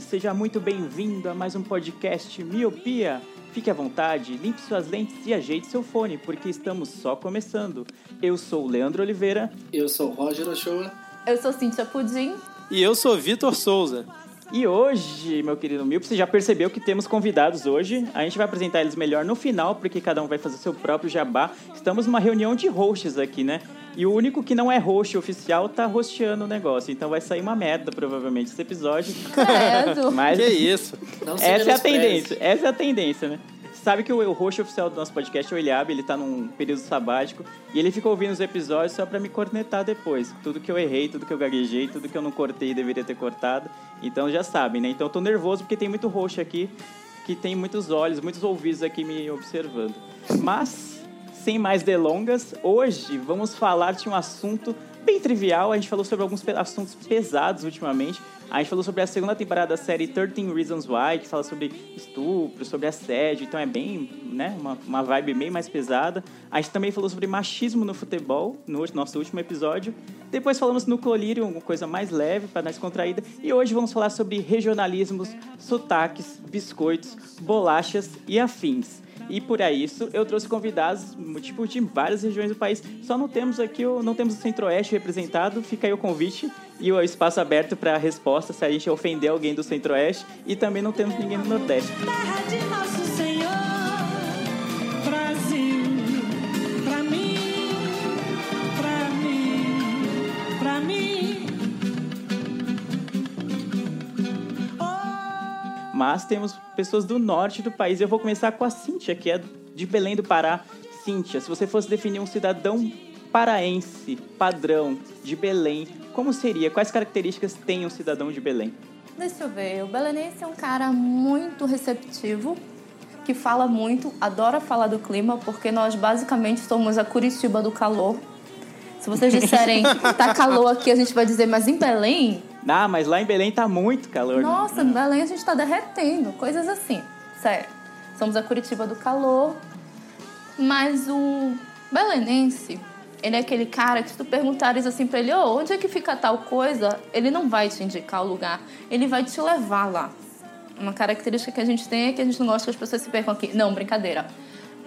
Seja muito bem-vindo a mais um podcast Miopia. Fique à vontade, limpe suas lentes e ajeite seu fone, porque estamos só começando. Eu sou o Leandro Oliveira Eu sou o Roger Ochoa. Eu sou Cíntia Pudim. E eu sou Vitor Souza. e hoje, meu querido Miopi, você já percebeu que temos convidados hoje. A gente vai apresentar eles melhor no final, porque cada um vai fazer seu próprio jabá. Estamos numa reunião de hosts aqui, né? E o único que não é host oficial tá hosteando o negócio, então vai sair uma merda provavelmente esse episódio. Credo. Mas Que isso? Não se Essa é a tendência, essa é a tendência, né? Sabe que o, o host oficial do nosso podcast é o Eliabe, ele tá num período sabático e ele fica ouvindo os episódios só pra me cornetar depois. Tudo que eu errei, tudo que eu gaguejei, tudo que eu não cortei e deveria ter cortado. Então já sabem, né? Então eu tô nervoso porque tem muito host aqui que tem muitos olhos, muitos ouvidos aqui me observando. Mas, sem mais delongas, hoje vamos falar de um assunto bem trivial. A gente falou sobre alguns assuntos pesados ultimamente. A gente falou sobre a segunda temporada da série 13 Reasons Why, que fala sobre estupro, sobre assédio, então é bem, né, uma, uma vibe bem mais pesada. A gente também falou sobre machismo no futebol, no nosso último episódio. Depois falamos no colírio, uma coisa mais leve, para dar descontraída. E hoje vamos falar sobre regionalismos, sotaques, biscoitos, bolachas e afins. E por isso eu trouxe convidados tipo de várias regiões do país. Só não temos aqui o não temos o Centro-Oeste representado. Fica aí o convite e o espaço aberto para resposta se a gente ofender alguém do Centro-Oeste e também não temos ninguém do Nordeste. terra de nosso Senhor. Brasil, pra mim, pra mim, pra mim. Mas temos pessoas do norte do país. Eu vou começar com a Cíntia, que é de Belém do Pará. Cíntia, se você fosse definir um cidadão paraense padrão de Belém, como seria? Quais características tem um cidadão de Belém? Deixa eu ver. O belenense é um cara muito receptivo, que fala muito, adora falar do clima, porque nós basicamente somos a Curitiba do calor. Se vocês disserem tá calor aqui, a gente vai dizer, mas em Belém, Ah, mas lá em Belém tá muito calor. nossa, em Belém a gente tá derretendo, coisas assim. Sério. Somos a Curitiba do calor. Mas o belenense, ele é aquele cara que se tu perguntares assim pra ele, ô, onde é que fica tal coisa? Ele não vai te indicar o lugar, ele vai te levar lá. Uma característica que a gente tem é que a gente não gosta que as pessoas se percam aqui. Não, brincadeira.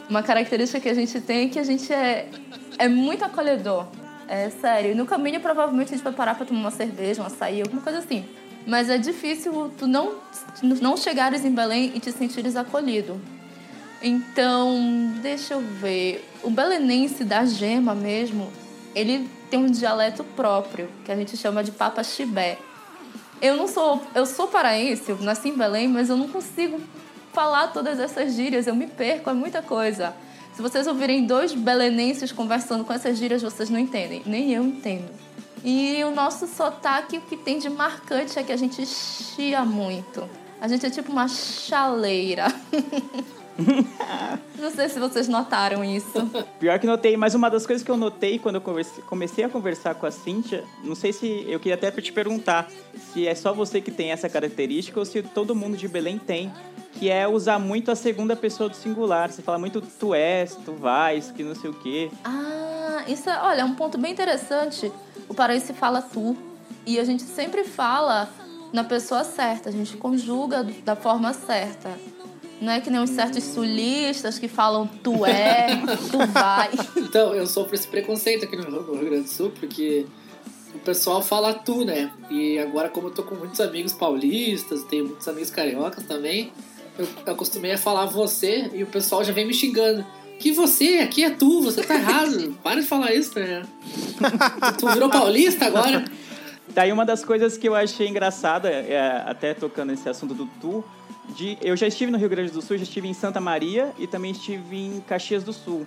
Uma característica que a gente tem é que a gente é, é muito acolhedor. É sério. E no caminho, provavelmente, a gente vai parar pra tomar uma cerveja, um açaí, alguma coisa assim. Mas é difícil tu não, não chegares em Belém e te sentires acolhido. Então, deixa eu ver. O belenense da gema mesmo, ele tem um dialeto próprio, que a gente chama de papa chibé. Eu não sou, eu sou paraense, eu nasci em Belém, mas eu não consigo falar todas essas gírias, eu me perco, é muita coisa. Se vocês ouvirem dois belenenses conversando com essas gírias, vocês não entendem, nem eu entendo. E o nosso sotaque, o que tem de marcante é que a gente chia muito. A gente é tipo uma chaleira. Não sei se vocês notaram isso. Pior que notei, mas uma das coisas que eu notei quando eu comecei a conversar com a Cíntia, não sei se eu queria até te perguntar se é só você que tem essa característica ou se todo mundo de Belém tem, que é usar muito a segunda pessoa do singular. Você fala muito tu és, tu vais, que não sei o quê. Ah, isso é, olha, é um ponto bem interessante. O paraense fala tu e a gente sempre fala na pessoa certa, a gente conjuga da forma certa. Não é que nem os certos sulistas que falam tu é, tu vai. Então, eu sofro esse preconceito aqui no Rio Grande do Sul, porque o pessoal fala tu, né? E agora, como eu tô com muitos amigos paulistas, tenho muitos amigos cariocas também, eu acostumei a falar você e o pessoal já vem me xingando. Que você, aqui é tu, você tá errado. Para de falar isso, né? tu virou paulista agora? Daí uma das coisas que eu achei engraçada, é, até tocando nesse assunto do tu, de, eu já estive no Rio Grande do Sul, já estive em Santa Maria e também estive em Caxias do Sul.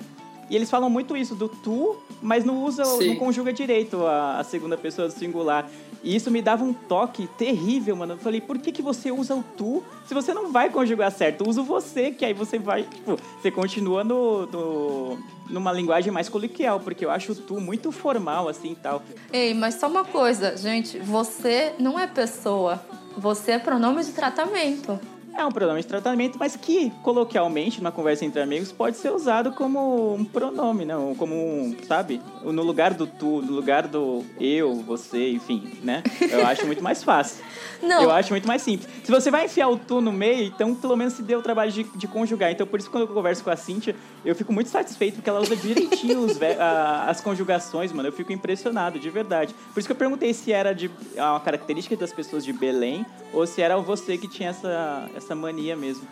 E eles falam muito isso do tu, mas não usa, Sim. não conjuga direito a, a segunda pessoa do singular. E isso me dava um toque terrível, mano. Eu falei, por que, que você usa o tu se você não vai conjugar certo? Usa o você, que aí você vai, tipo, você continua no, no- numa linguagem mais coloquial, porque eu acho o tu muito formal, assim e tal. Ei, mas só uma coisa, gente. Você não é pessoa. Você é pronome de tratamento. É um pronome de tratamento, mas que, coloquialmente, numa conversa entre amigos, pode ser usado como um pronome, não? Como um, sabe? No lugar do tu, no lugar do eu, você, enfim, né? Eu acho muito mais fácil. Não. Eu acho muito mais simples. Se você vai enfiar o tu no meio, então pelo menos se deu o trabalho de, de conjugar. Então por isso quando eu converso com a Cintia, eu fico muito satisfeito porque ela usa direitinho a- as conjugações, mano. Eu fico impressionado, de verdade. Por isso que eu perguntei se era de uma característica das pessoas de Belém ou se era você que tinha essa, essa mania mesmo.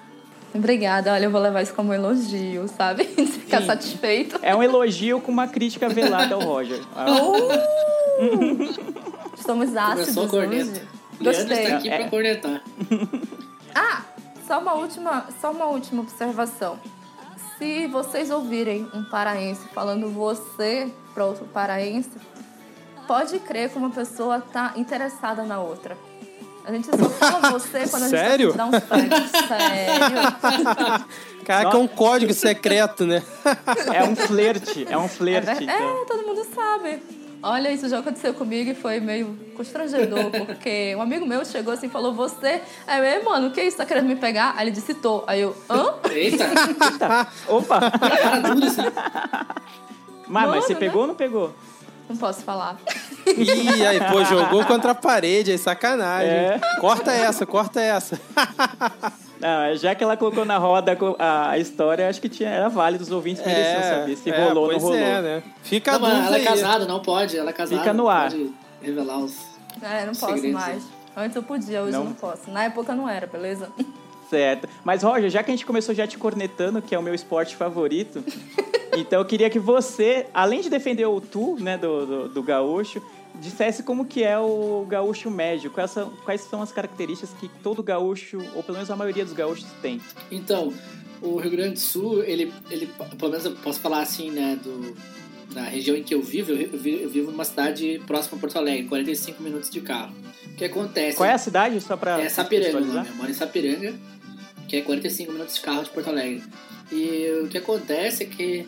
Obrigada. Olha, eu vou levar isso como elogio, sabe? Ficar Sim. satisfeito. É um elogio com uma crítica velada ao Roger. Ah, Estamos ácidos Começou hoje. Leandro Gostei. está aqui É. pra cornetar. Ah, só uma última, só uma última observação. Se vocês ouvirem um paraense falando você para outro paraense, pode crer que uma pessoa tá interessada na outra. A gente só fala você quando a gente Sério? tá dá uns pegos. Sério. Caraca, é um código secreto, né? É um flerte, é um É, flerte. ver- então. é, todo mundo sabe. Olha, isso já aconteceu comigo e foi meio constrangedor, porque um amigo meu chegou assim e falou, você. Aí eu, "Ei, mano, o que é isso? Tá querendo me pegar? Aí ele disse, tô. Aí eu, hã? Eita, Opa! cara duro assim. Mas, mas Mano, você né? pegou ou não pegou? Não posso falar. Ih, aí, pô, jogou contra a parede, aí sacanagem. É. Corta essa, corta essa. Não, já que ela colocou na roda a, a história, acho que tinha, era válido, os ouvintes mereciam saber se é, rolou ou não pois rolou. É, né? Fica a Não, mas dúvida ela é casada, não pode. Ela é casada. Fica no não ar. Pode revelar os. É, não posso Segredos, mais. Antes eu podia, hoje Não? não, posso. Na época não era, beleza? Certo. Mas, Roger, já que a gente começou já te cornetando, que é o meu esporte favorito, então eu queria que você, além de defender o tu, né, do, do, do gaúcho, dissesse como que é o gaúcho médio. Quais são, quais são as características que todo gaúcho, ou pelo menos a maioria dos gaúchos, tem. Então, o Rio Grande do Sul, ele, ele pelo menos eu posso falar assim, né, do, da região em que eu vivo, eu, eu vi- eu vivo numa cidade próxima a Porto Alegre, 45 minutos de carro. O que acontece? Qual é a cidade, só pra É Sapiranga. Eu moro em Sapiranga, que é 45 minutos de carro de Porto Alegre. E o que acontece é que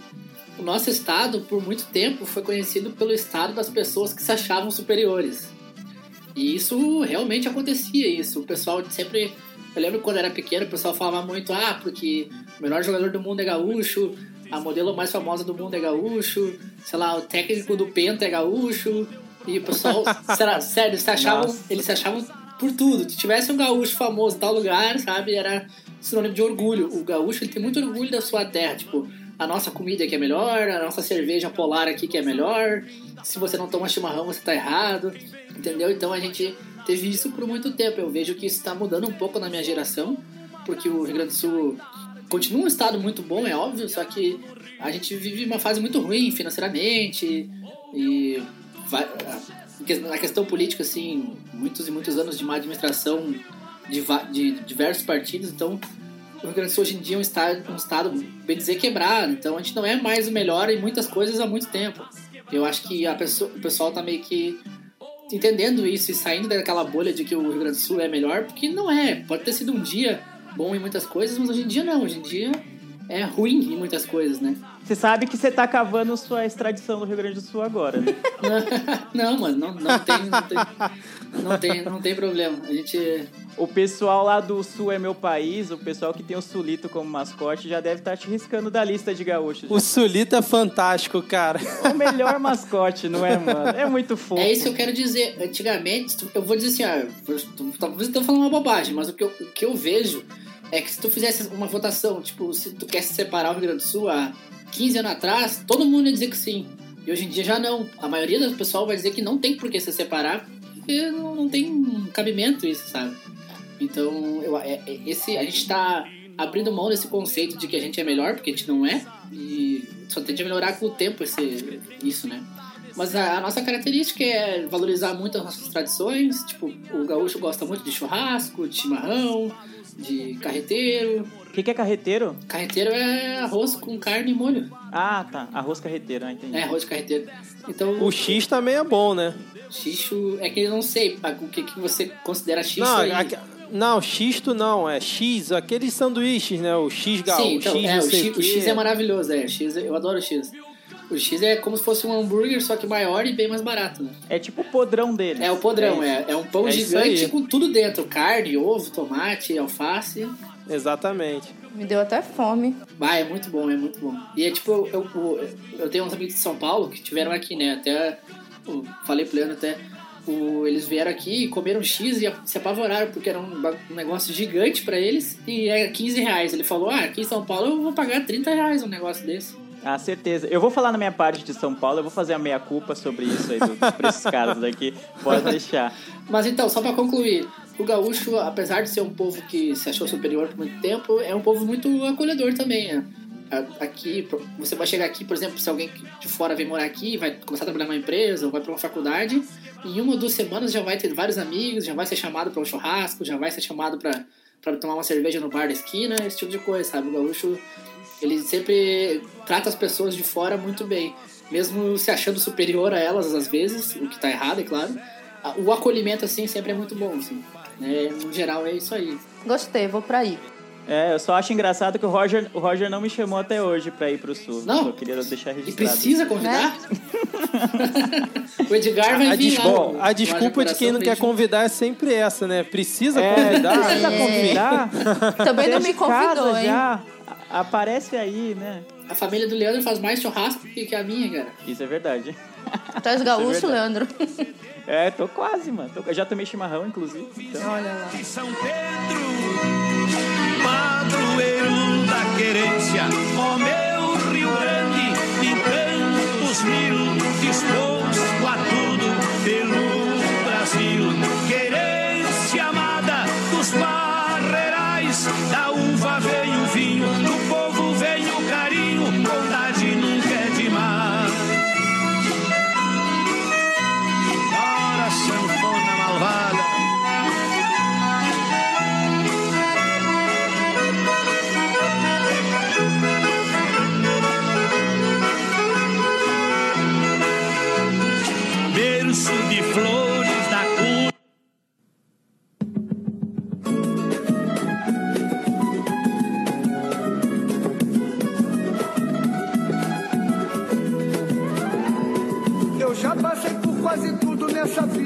o nosso estado, por muito tempo, foi conhecido pelo estado das pessoas que se achavam superiores. E isso realmente acontecia, isso. O pessoal sempre... Eu lembro quando era pequeno, o pessoal falava muito, ah, porque o melhor jogador do mundo é gaúcho, a modelo mais famosa do mundo é gaúcho, sei lá, o técnico do Penta é gaúcho, e o pessoal, será, sério, eles se achavam, Nossa. eles se achavam por tudo. Se tivesse um gaúcho famoso em tal lugar, sabe, era sinônimo de orgulho. O gaúcho ele tem muito orgulho da sua terra, tipo, a nossa comida aqui é melhor, a nossa cerveja polar aqui que é melhor. Se você não toma chimarrão, você tá errado. Entendeu? Então a gente teve isso por muito tempo. Eu vejo que isso tá mudando um pouco na minha geração, porque o Rio Grande do Sul continua um estado muito bom, é óbvio, só que a gente vive uma fase muito ruim financeiramente e vai, na questão política, assim, muitos e muitos anos de má administração de, de diversos partidos, então o Rio Grande do Sul hoje em dia é um estado, um estado, bem dizer, quebrado. Então a gente não é mais o melhor em muitas coisas há muito tempo. Eu acho que a pessoa, o pessoal tá meio que entendendo isso e saindo daquela bolha de que o Rio Grande do Sul é melhor, porque não é. Pode ter sido um dia bom em muitas coisas, mas hoje em dia não. Hoje em dia é ruim em muitas coisas, né? Você sabe que você tá cavando sua extradição do Rio Grande do Sul agora, né? não, mano, não, não, tem, não, tem, não, tem, não tem problema. A gente. O pessoal lá do Sul é meu país, o pessoal que tem o Sulito como mascote já deve estar te riscando da lista de gaúchos. O Sulita é fantástico, cara. O melhor mascote, não é, mano? É muito fofo. É isso que eu quero dizer. Antigamente, eu vou dizer assim, ah, talvez eu tô falando uma bobagem, mas o que, eu, o que eu vejo é que se tu fizesse uma votação, tipo, se tu quer se separar o Rio Grande do Sul há 15 anos atrás, todo mundo ia dizer que sim. E hoje em dia já não. A maioria do pessoal vai dizer que não tem por que se separar, porque não, não tem cabimento isso, sabe? Então, eu, é- é- esse, a gente tá abrindo mão desse conceito de que a gente é melhor, porque a gente não é, e só tende a melhorar com o tempo esse, isso, né? Mas a, a nossa característica é valorizar muito as nossas tradições, tipo, o gaúcho gosta muito de churrasco, de chimarrão, de carreteiro. O que, que é carreteiro? Carreteiro é arroz com carne e molho. Ah, tá. Arroz carreteiro, ah, entendi. É, arroz carreteiro. Então, O X também é bom, né? xixo é que eu não sei pá, o que, que você considera xixo Não, aí. aque- não, xisto não, é X, aqueles sanduíches, né? O X gaúcho, Sim, então, X é, o X, o X é maravilhoso, é. X, eu adoro o X. O X é como se fosse um hambúrguer, só que maior e bem mais barato, né? É tipo o podrão dele. É o podrão, é. É um pão É gigante com tudo dentro. Carne, ovo, tomate, alface. Exatamente. Me deu até fome. Ah, é muito bom, é muito bom. E é tipo, eu, eu, eu tenho uns amigos de São Paulo que tiveram aqui, né? Até, eu falei pro Leandro até, o- eles vieram aqui e comeram X e se apavoraram, porque era um, um negócio gigante pra eles e é 15 reais. Ele falou, ah, aqui em São Paulo eu vou pagar 30 reais um negócio desse. Ah, certeza. Eu vou falar na minha parte de São Paulo, eu vou fazer a meia-culpa sobre isso aí, do- dos preços caros daqui. Pode deixar. Mas então, só pra concluir, o gaúcho, apesar de ser um povo que se achou superior por muito tempo, é um povo muito acolhedor também. né? Aqui, você vai chegar aqui, por exemplo, se alguém de fora vem morar aqui, vai começar a trabalhar numa empresa ou vai pra uma faculdade, em uma ou duas semanas já vai ter vários amigos, já vai ser chamado pra um churrasco, já vai ser chamado pra tomar uma cerveja no bar da esquina, esse tipo de coisa, sabe? O gaúcho, ele sempre trata as pessoas de fora muito bem, mesmo se achando superior a elas às vezes, o que tá errado, é claro. O acolhimento, assim, sempre é muito bom, assim. né? no geral, é isso aí. Gostei, vou pra aí. É, eu só acho engraçado que o Roger, o Roger não me chamou até hoje pra ir pro sul. Não. Só queria deixar E registrado. precisa convidar? o Edgar vai A, vir bom, no- a desculpa de quem não quer convidar é sempre essa, né? Precisa É, convidar. precisa convidar. Também não me convidou, hein? já. A- Aparece aí, né? A família do Leandro faz mais churrasco que que a minha, cara. Isso é verdade. Tu és gaúcho, verdade. Leandro? É, tô quase, mano. Tô- eu já tomei chimarrão, inclusive. Então, Olha lá. de São Pedro, padroeiro da querência, ó meu Rio Grande e tantos mil,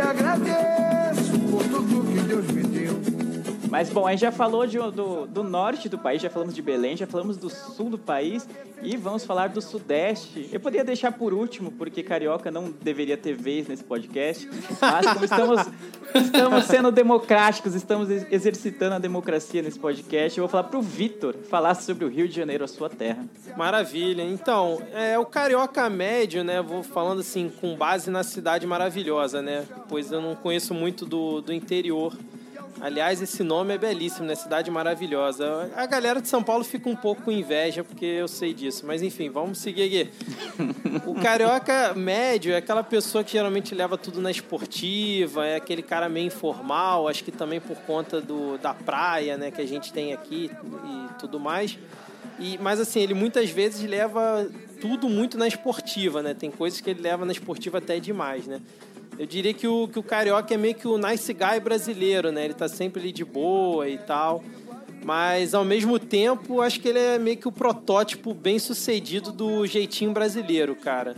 agradeço por tudo que Deus me deu. Mas bom, a gente já falou de- do, do norte do país, já falamos de Belém, já falamos do sul do país e vamos falar do sudeste. Eu poderia deixar por último, porque carioca não deveria ter vez nesse podcast, mas como estamos, estamos sendo democráticos, estamos ex- exercitando a democracia nesse podcast, eu vou falar pro Vitor falar sobre o Rio de Janeiro, a sua terra. Maravilha. Então, é o carioca médio, né? Vou falando assim, com base na cidade maravilhosa, né? Pois eu não conheço muito do, do interior. Aliás, esse nome é belíssimo, né? Cidade maravilhosa. A galera de São Paulo fica um pouco com inveja, porque eu sei disso. Mas enfim, vamos seguir aqui. O carioca médio é aquela pessoa que geralmente leva tudo na esportiva, é aquele cara meio informal, acho que também por conta do, da praia, né, que a gente tem aqui e tudo mais. E, mas assim, ele muitas vezes leva tudo muito na esportiva, né? Tem coisas que ele leva na esportiva até demais, né? Eu diria que o, que o carioca é meio que o nice guy brasileiro, né? Ele tá sempre ali de boa e tal. Mas ao mesmo tempo, acho que ele é meio que o protótipo bem sucedido do jeitinho brasileiro, cara.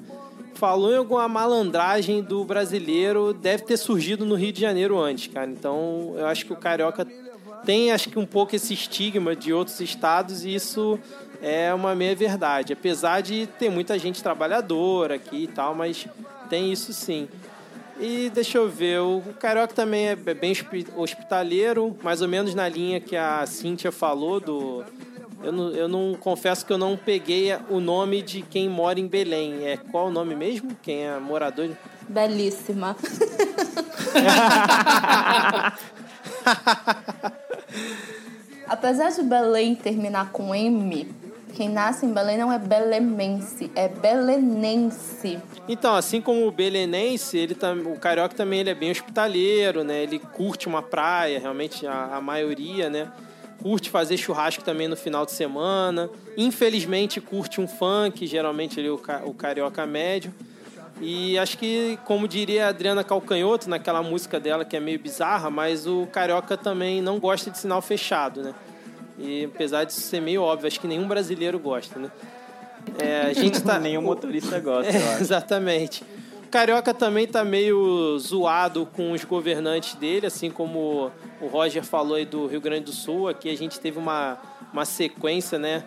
Falou em alguma malandragem do brasileiro, deve ter surgido no Rio de Janeiro antes, cara. Então eu acho que o carioca tem acho que um pouco esse estigma de outros estados e isso é uma meia verdade. Apesar de ter muita gente trabalhadora aqui e tal, mas tem isso sim. E deixa eu ver, o Carioca também é bem hospi- hospitaleiro, mais ou menos na linha que a Cíntia falou do. Eu não, eu não confesso que eu não peguei o nome de quem mora em Belém. É qual o nome mesmo? Quem é morador? Belíssima. Apesar de Belém terminar com M, quem nasce em Belém não é belemense, é belenense. Então, assim como o belenense, ele o carioca também ele é bem hospitaleiro, né? Ele curte uma praia, realmente a, a maioria, né? Curte fazer churrasco também no final de semana. Infelizmente, curte um funk, geralmente ele, o, ca- o carioca médio. E acho que, como diria a Adriana Calcanhoto, naquela música dela que é meio bizarra, mas o carioca também não gosta de sinal fechado, né? E apesar disso ser meio óbvio, acho que nenhum brasileiro gosta, né? É, a gente tá... Nenhum motorista gosta, É, exatamente. O Carioca também tá meio zoado com os governantes dele, assim como o Roger falou aí do Rio Grande do Sul. Aqui a gente teve uma, uma sequência, né?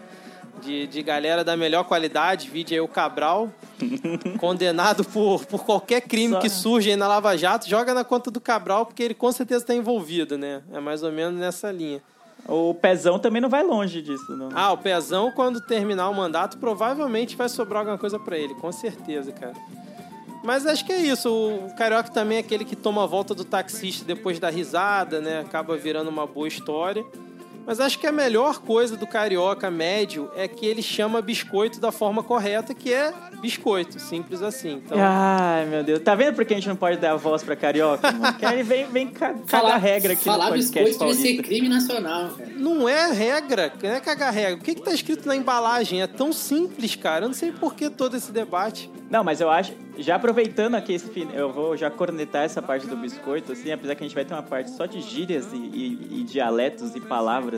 De, de galera da melhor qualidade, vídeo aí o Cabral, condenado por, por qualquer crime Só- que surge aí na Lava Jato, joga na conta do Cabral, porque ele com certeza está envolvido, né? É mais ou menos nessa linha. O Pezão também não vai longe disso, não. Ah, o Pezão, quando terminar o mandato, provavelmente vai sobrar alguma coisa pra ele, com certeza, cara. Mas acho que é isso. O Carioca também é aquele que toma a volta do taxista depois da risada, né? Acaba virando uma boa história. Mas acho que a melhor coisa do carioca médio é que ele chama biscoito da forma correta, que é biscoito, simples assim. Então, Ai, meu Deus. Tá vendo por que a gente não pode dar voz pra carioca, mano? Que ele vem, vem ca- cagar regra aqui falar no podcast biscoito devia ser crime nacional, cara. não é regra, não é cagar regra. O que, que tá escrito na embalagem? É tão simples, cara. Eu não sei por que todo esse debate. Não, mas eu acho, já aproveitando aqui esse fin- eu vou já cornetar essa parte do biscoito, assim, apesar que a gente vai ter uma parte só de gírias e, e- e dialetos e palavras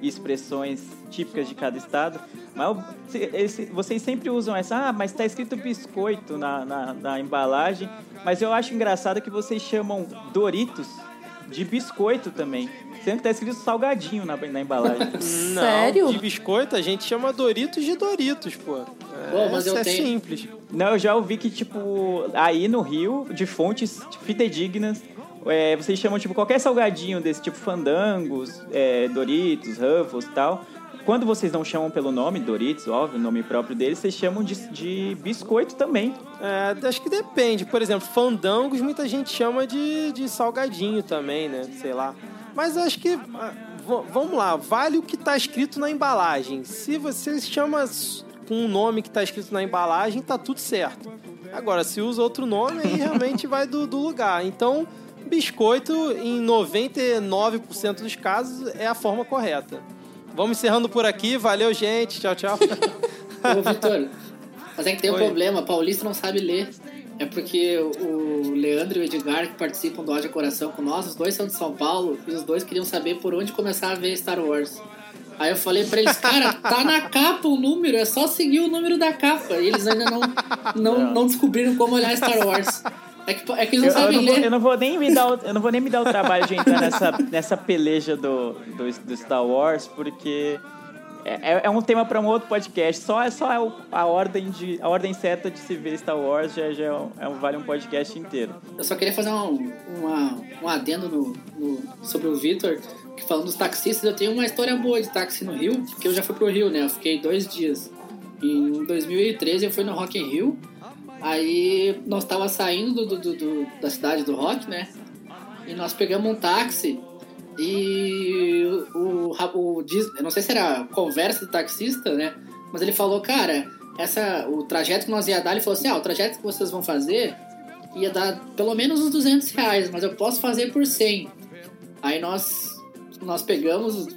e expressões típicas de cada estado. Mas vocês sempre usam essa, ah, mas tá escrito biscoito na, na, na embalagem. Mas eu acho engraçado que vocês chamam Doritos de biscoito também. Sendo que tá escrito salgadinho na, na embalagem. Não, Sério? de biscoito a gente chama Doritos de Doritos, pô. É, Pô, mas eu é tenho- simples. Não, eu já ouvi que, tipo, aí no Rio, de fontes fidedignas, é, vocês chamam, tipo, qualquer salgadinho desse tipo fandangos, é, Doritos, Ruffles e tal. Quando vocês não chamam pelo nome, Doritos, óbvio, o nome próprio deles, vocês chamam de, de biscoito também. É, acho que depende. Por exemplo, fandangos muita gente chama de, de salgadinho também, né? Sei lá. Mas acho que. ah, vamos lá, vale o que tá escrito na embalagem. Se você chama com um nome que tá escrito na embalagem, tá tudo certo. Agora, se usa outro nome, aí realmente vai do, do lugar. Então, biscoito, em 99% dos casos, é a forma correta. Vamos encerrando por aqui. Valeu, gente. Tchau, tchau. Ô, Vitor, mas é que tem um Oi. problema, paulista não sabe ler. É porque o Leandro e o Edgar, que participam do Haja Coração com nós, os dois são de São Paulo, e os dois queriam saber por onde começar a ver Star Wars. Aí eu falei pra eles, cara, tá na capa o número, é só seguir o número da capa. E eles ainda não, não, não descobriram como olhar Star Wars. É que, é que eles Eu, não eu sabem não vou, ler. eu não vou nem me dar o, eu não vou nem me dar o trabalho de entrar nessa, nessa peleja do, do, do Star Wars, porque é, é um tema para um outro podcast. Só, só é o- a, ordem de, a ordem certa de se ver Star Wars já, já é um- é um- vale um podcast inteiro. Eu só queria fazer um, uma, um adendo no, no- sobre o Vitor, que falando dos taxistas, eu tenho uma história boa de táxi no Rio, porque eu já fui pro Rio, né? Eu fiquei dois dias. Em 2013 eu fui no Rock in Rio, aí nós tava saindo do, do- do- da cidade do rock, né? E nós pegamos um táxi e o, o, o não sei se era conversa do taxista, né? Mas ele falou, cara, essa, o trajeto que nós ia dar, ele falou assim, ah, o trajeto que vocês vão fazer ia dar pelo menos uns 200 reais, mas eu posso fazer por 100. Aí nós, nós pegamos,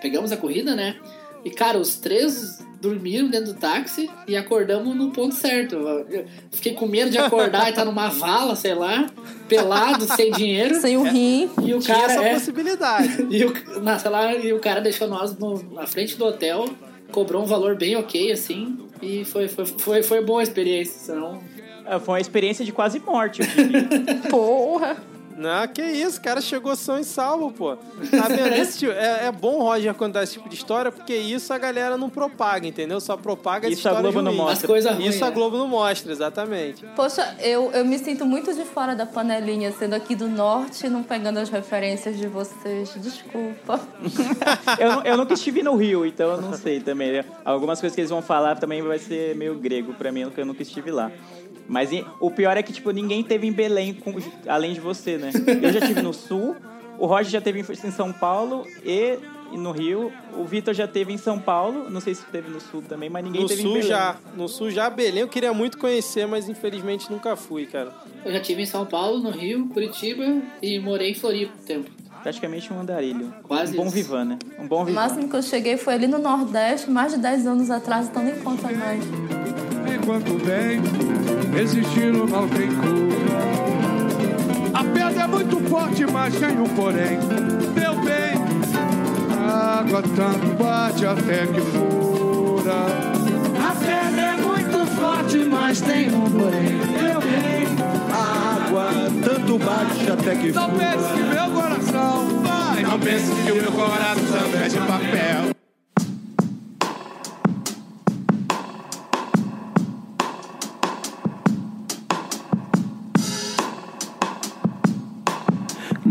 pegamos a corrida, né? E, cara, os três dormiram dentro do táxi e acordamos no ponto certo. Eu fiquei com medo de acordar e estar numa vala, sei lá, pelado, sem dinheiro. Sem o rim. E o Tinha cara essa é, possibilidade. e o, na, sei lá, e o cara deixou nós no- na frente do hotel, cobrou um valor bem ok, assim, e foi, foi, foi, foi boa a experiência. Senão, É, Foi uma experiência de quase morte, eu diria. Porra. Não, que isso, o cara chegou são e salvo, pô. Tá vendo? Esse tipo- é, é bom o Roger contar esse tipo de história, porque isso a galera não propaga, entendeu? Só propaga Isso a Globo não mostra. As coisas ruins. Isso a né? Globo não mostra, exatamente. Poxa, eu, eu me sinto muito de fora da panelinha, sendo aqui do norte e não pegando as referências de vocês. Desculpa. Eu, eu nunca estive no Rio, então eu não sei também. né? Algumas coisas que eles vão falar também vai ser meio grego pra mim, porque eu nunca estive lá. Mas o pior é que, tipo, ninguém teve em Belém com- além de você, né? Eu já estive no Sul, o Roger já teve em em São Paulo e no Rio. O Vitor já teve em São Paulo, não sei se teve no Sul também, mas ninguém No teve em sul Belém. já. No sul já, Belém eu queria muito conhecer, mas infelizmente nunca fui, cara. Eu já estive em São Paulo, no Rio, Curitiba e morei em Floripa um tempo. Praticamente um andarilho. Quase um bom isso. vivan, né? Um bom O vivan. máximo que eu cheguei foi ali no Nordeste, mais de 10 anos atrás, então nem conta mais. Enquanto bem, existindo não tem cura. A pedra é muito forte, mas tem um porém. Meu bem, a água tanto bate até que fura. A pedra é muito forte, mas tem um porém. Meu bem, A água tanto bate até que não pense que meu coração vai. Não pense que o meu coração é de papel.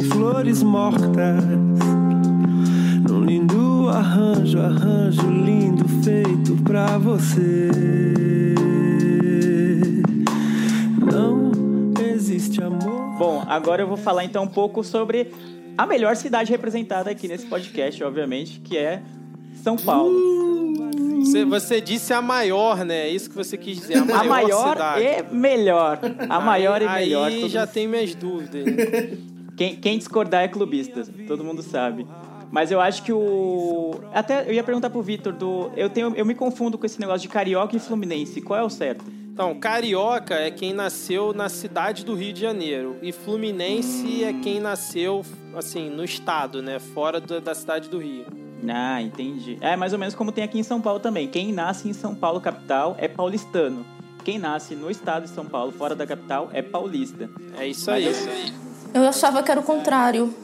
São flores mortas. Num lindo arranjo, arranjo lindo feito pra você. Não existe amor. Bom, agora eu vou falar então um pouco sobre a melhor cidade representada aqui nesse podcast, obviamente, que é São Paulo. Você, você disse a maior, né? É isso que você quis dizer. A maior, a maior cidade. e melhor. A maior aí, e melhor. Aí já tem minhas dúvidas. Quem, quem discordar é clubista, todo mundo sabe. Mas eu acho que o. Até eu ia perguntar pro Vitor do. Eu, tenho, eu me confundo com esse negócio de carioca e fluminense. Qual é o certo? Então, carioca é quem nasceu na cidade do Rio de Janeiro. E fluminense é quem nasceu, assim, no estado, né? Fora do- da cidade do Rio. Ah, entendi. É mais ou menos como tem aqui em São Paulo também. Quem nasce em São Paulo, capital, é paulistano. Quem nasce no estado de São Paulo, fora da capital, é paulista. É isso aí. Eu achava que era o contrário.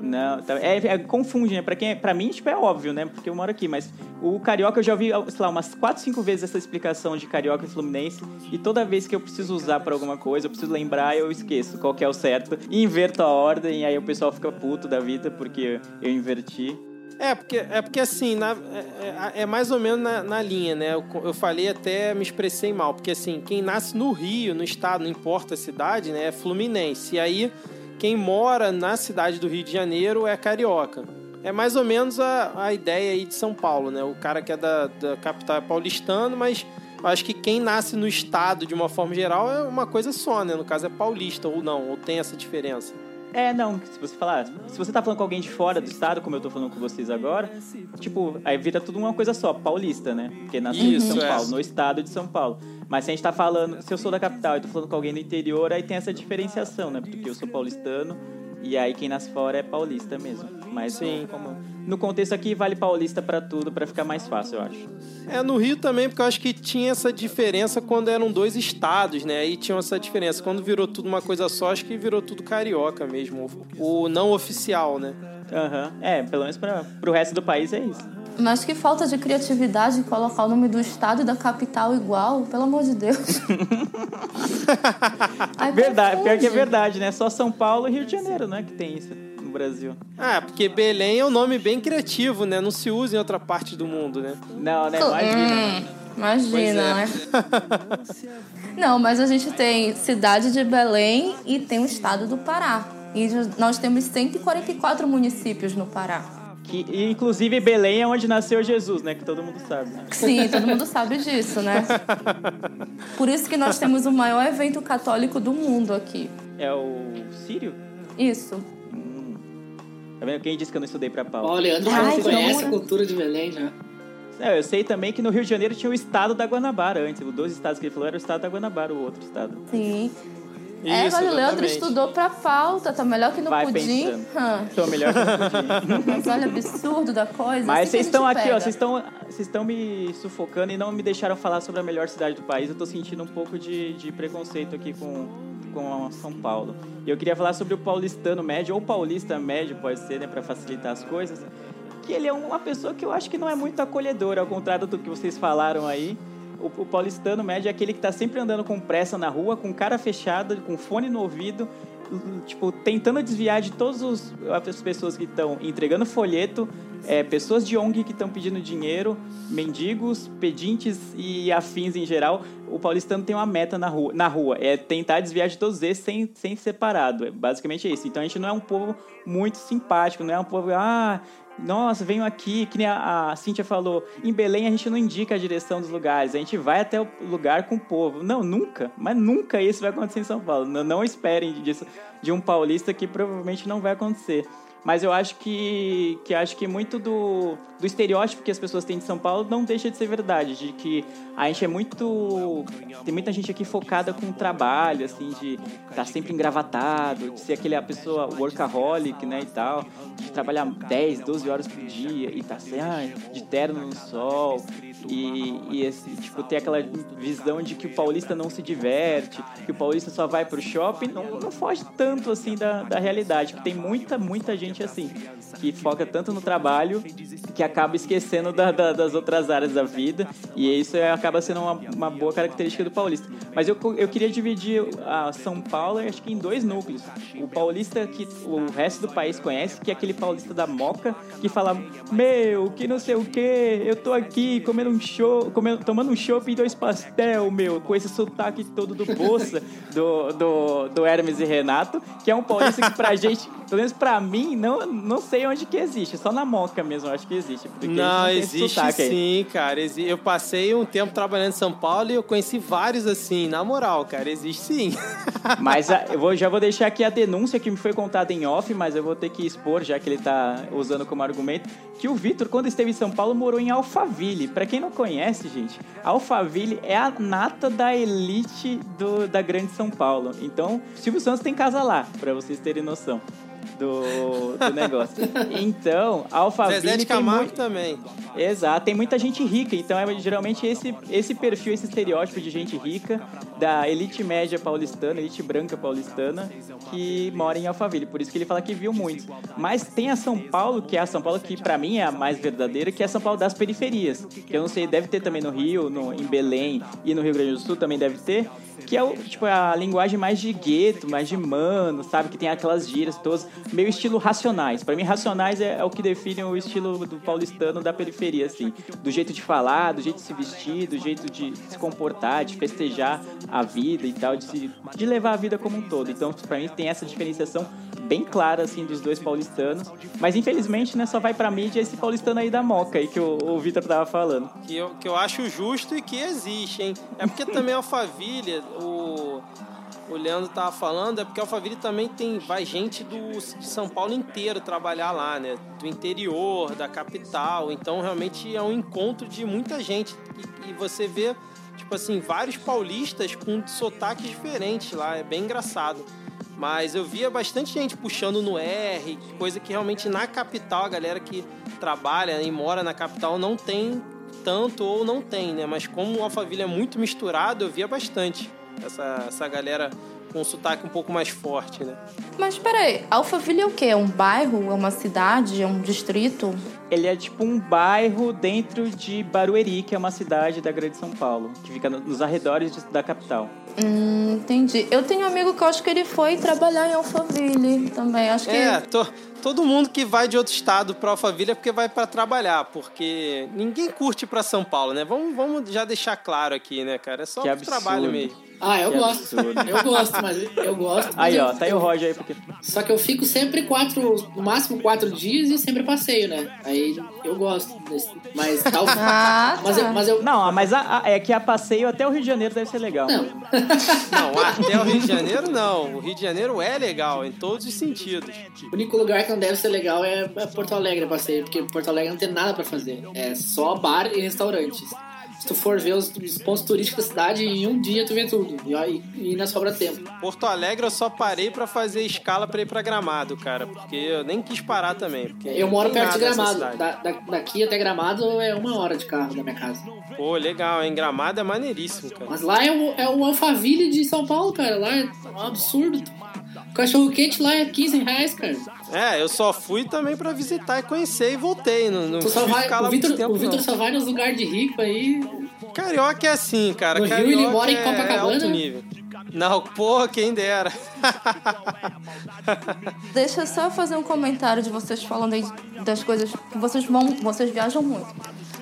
Não, tá- é, é, confunde, né? Pra, quem, pra mim, tipo, é óbvio, né? Porque eu moro aqui, mas o carioca eu já ouvi, sei lá, umas 4, 5 vezes essa explicação de carioca e fluminense. E toda vez que eu preciso usar pra alguma coisa, eu preciso lembrar, eu esqueço qual que é o certo. E inverto a ordem, e aí o pessoal fica puto da vida porque eu inverti. É, porque, é porque assim, na- é, é- é mais ou menos na, na linha, né? Eu, eu falei até, me expressei mal, porque assim, quem nasce no Rio, no estado, não importa a cidade, né? É fluminense. E aí, quem mora na cidade do Rio de Janeiro é carioca. É mais ou menos a, a ideia aí de São Paulo, né? O cara que é da, da capital é paulistano, mas acho que quem nasce no estado, de uma forma geral, é uma coisa só, né? No caso é paulista ou não, ou tem essa diferença. É, não, se você falar, se você tá falando com alguém de fora do estado, como eu tô falando com vocês agora, tipo, aí vira tudo uma coisa só, paulista, né? Porque nasceu em São é. Paulo, no estado de São Paulo. Mas se a gente tá falando, se eu sou da capital e tô falando com alguém do interior, aí tem essa diferenciação, né? Porque eu sou paulistano e aí quem nasce fora é paulista mesmo. Mas Sim. no, como- no contexto aqui vale paulista pra tudo, pra ficar mais fácil, eu acho. É, no Rio também, porque eu acho que tinha essa diferença quando eram dois estados, né? Aí tinha essa diferença. Quando virou tudo uma coisa só, acho que virou tudo carioca mesmo. O não oficial, né? Aham. É, pelo menos pra, pro resto do país é isso. Mas que falta de criatividade em colocar o nome do estado e da capital igual, pelo amor de Deus. Ai, Verdade, pior que é verdade, né? Só São Paulo e Rio de Janeiro, né? Que tem isso no Brasil. Ah, porque Belém é um nome bem criativo, né? Não se usa em outra parte do mundo, né? Não, né? Hum, Imagina. Imagina, é. né? Não, mas a gente tem cidade de Belém e tem o estado do Pará. E nós temos 144 municípios no Pará. Que, inclusive, Belém é onde nasceu Jesus, né? Que todo mundo sabe. Sim, todo mundo sabe disso, né? Por isso que nós temos o maior evento católico do mundo aqui. É o Sírio? Isso. Tá vendo? Quem disse que eu não estudei pra pauta? Ó, o Leandro já Ai, conhece a cultura de Belém já. É, eu sei também que no Rio de Janeiro tinha o estado da Guanabara antes. Os dois estados que ele falou era o estado da Guanabara, o outro estado. Sim. É, Isso, o Leandro estudou pra pauta, tá melhor que no Vai pudim. Tô melhor que no pudim. Mas olha, absurdo da coisa. Mas assim vocês que a estão aqui, ó, pega. vocês estão, vocês estão me sufocando e não me deixaram falar sobre a melhor cidade do país. Eu tô sentindo um pouco de, de preconceito aqui com, com São Paulo. E eu queria falar sobre o paulistano médio, ou paulista médio, pode ser, né, pra facilitar as coisas. Que ele é uma pessoa que eu acho que não é muito acolhedora, ao contrário do que vocês falaram aí. O, o paulistano médio é aquele que tá sempre andando com pressa na rua, com cara fechada, com fone no ouvido, tipo, tentando desviar de todas as pessoas que estão entregando folheto, é, pessoas de ONG que estão pedindo dinheiro, mendigos, pedintes e afins em geral. O paulistano tem uma meta na rua, na rua é tentar desviar de todos esses sem, sem separado. É basicamente isso. Então a gente não é um povo muito simpático, não é um povo, ah, nossa, venho aqui, que nem a, a Cíntia falou, em Belém a gente não indica a direção dos lugares, a gente vai até o lugar com o povo. Não, nunca, mas nunca isso vai acontecer em São Paulo. Não, não esperem disso de um paulista que provavelmente não vai acontecer. Mas eu acho que, que acho que muito do, do estereótipo que as pessoas têm de São Paulo não deixa de ser verdade, de que a gente é muito tem muita gente aqui focada com o trabalho, assim, de estar sempre engravatado, de ser aquele a pessoa workaholic, né, e tal, de trabalhar 10, 12 horas por dia e tá assim, ah, de terno no sol e, e esse, tipo, ter aquela visão de que o paulista não se diverte, que o paulista só vai pro shopping, não, não foge tanto, assim, da, da realidade, que tem muita, muita gente assim, que foca tanto no trabalho que acaba esquecendo da- da- das outras áreas da vida e isso é- acaba sendo uma, uma boa característica do paulista. Mas eu, eu queria dividir a São Paulo, acho que em dois núcleos. O paulista que o resto do país conhece, que é aquele paulista da moca, que fala, meu, que não sei o que, eu tô aqui comendo um show, comendo, tomando um chopp e dois pastel, meu, com esse sotaque todo do Bolsa, do, do, do Hermes e Renato, que é um paulista que pra gente, pelo menos pra mim, não, não sei onde que existe, só na moca mesmo, acho que existe. Não, existe sotaque aí. sim, cara. Eu passei um tempo trabalhando em São Paulo e eu conheci vários assim, na moral, cara, existe sim. Mas a- eu vou- já vou deixar aqui a denúncia que me foi contada em off, mas eu vou ter que expor, já que ele tá usando como argumento, que o Vitor, quando esteve em São Paulo, morou em Alphaville. Pra quem não conhece, gente, Alphaville é a nata da elite do- da Grande São Paulo. Então, Silvio Santos tem casa lá, pra vocês terem noção do, do negócio. Então, Alphaville Zezé de tem Camargo muito... também. Exato, tem muita gente rica, então é geralmente esse, esse perfil, esse estereótipo de gente rica, da elite média paulistana, elite branca paulistana, que mora em Alphaville. Por isso que ele fala que viu muitos. Mas tem a São Paulo, que é a São Paulo que pra mim é a mais verdadeira, que é a São Paulo das periferias. Que eu não sei, deve ter também no Rio, no, em Belém e no Rio Grande do Sul também deve ter. Que é o, tipo, a linguagem mais de gueto, mais de mano, sabe? Que tem aquelas gírias todas, meio estilo racionais. Pra mim, racionais é, é o que define o estilo do paulistano da periferia, assim. Do jeito de falar, do jeito de se vestir, do jeito de se comportar, de festejar a vida e tal, de, se, de levar a vida como um todo. Então, pra mim, tem essa diferenciação bem clara, assim, dos dois paulistanos. Mas, infelizmente, né, só vai pra mídia esse paulistano aí da moca, aí que o, o Vitor tava falando. Que eu, que eu acho justo e que existe, hein? É porque também Alphaville, o, o Leandro tava falando, é porque Alphaville também tem, vai gente do, de São Paulo inteiro trabalhar lá, né? Do interior, da capital. Então, realmente é um encontro de muita gente. E, e você vê, tipo assim, vários paulistas com sotaques diferentes lá. É bem engraçado. Mas eu via bastante gente puxando no R, coisa que realmente na capital, a galera que trabalha e mora na capital não tem tanto ou não tem, né? Mas como o Alphaville é muito misturado, eu via bastante essa, essa galera com um sotaque um pouco mais forte, né? Mas peraí, Alphaville é o quê? É um bairro? É uma cidade? É um distrito? Ele é tipo um bairro dentro de Barueri, que é uma cidade da Grande São Paulo, que fica no- nos arredores de- da capital. Hum, entendi. Eu tenho um amigo que eu acho que ele foi trabalhar em Alphaville também. Acho que. É, to- todo mundo que vai de outro estado pra Alphaville é porque vai pra trabalhar, porque ninguém curte pra São Paulo, né? Vamos, vamos já deixar claro aqui, né, cara? É só Que trabalho mesmo. Ah, eu Que gosto. absurdo. Eu gosto, mas eu gosto. Aí, ó, tá aí o Roger aí, porque. Só que eu fico sempre quatro, no máximo quatro dias e sempre passeio, né? Aí eu gosto desse. Mas tal. Ah, mas, eu, tá. mas eu. Não, mas a- a- é que a passeio até o Rio de Janeiro deve ser legal. Não. Não, até o Rio de Janeiro não. O Rio de Janeiro é legal, em todos os sentidos. O único lugar que não deve ser legal é é Porto Alegre passeio, porque Porto Alegre não tem nada pra fazer. É só bar e restaurantes. Se tu for ver os, os pontos turísticos da cidade, em um dia tu vê tudo. E, aí- e ainda sobra tempo. Porto Alegre eu só parei pra fazer escala pra ir pra Gramado, cara, porque eu nem quis parar também. porque Eu moro perto de Gramado. Da- da- daqui até Gramado é uma hora de carro da minha casa. Pô, legal, hein? Gramado é maneiríssimo, cara. Mas lá é o, é o Alphaville de São Paulo, cara. Lá é um absurdo. O cachorro quente lá é 15 reais, cara. É, eu só fui também pra visitar e conhecer e voltei. Não, não só vai, ficar lá o muito Vitor tempo, o Vitor só vai nos lugares de rico aí. Carioca é assim, cara. No Rio Carioca ele mora em é Copacabana? alto nível. Não, porra, quem dera. Deixa eu só fazer um comentário de vocês falando aí das coisas que vocês vão, vocês viajam muito.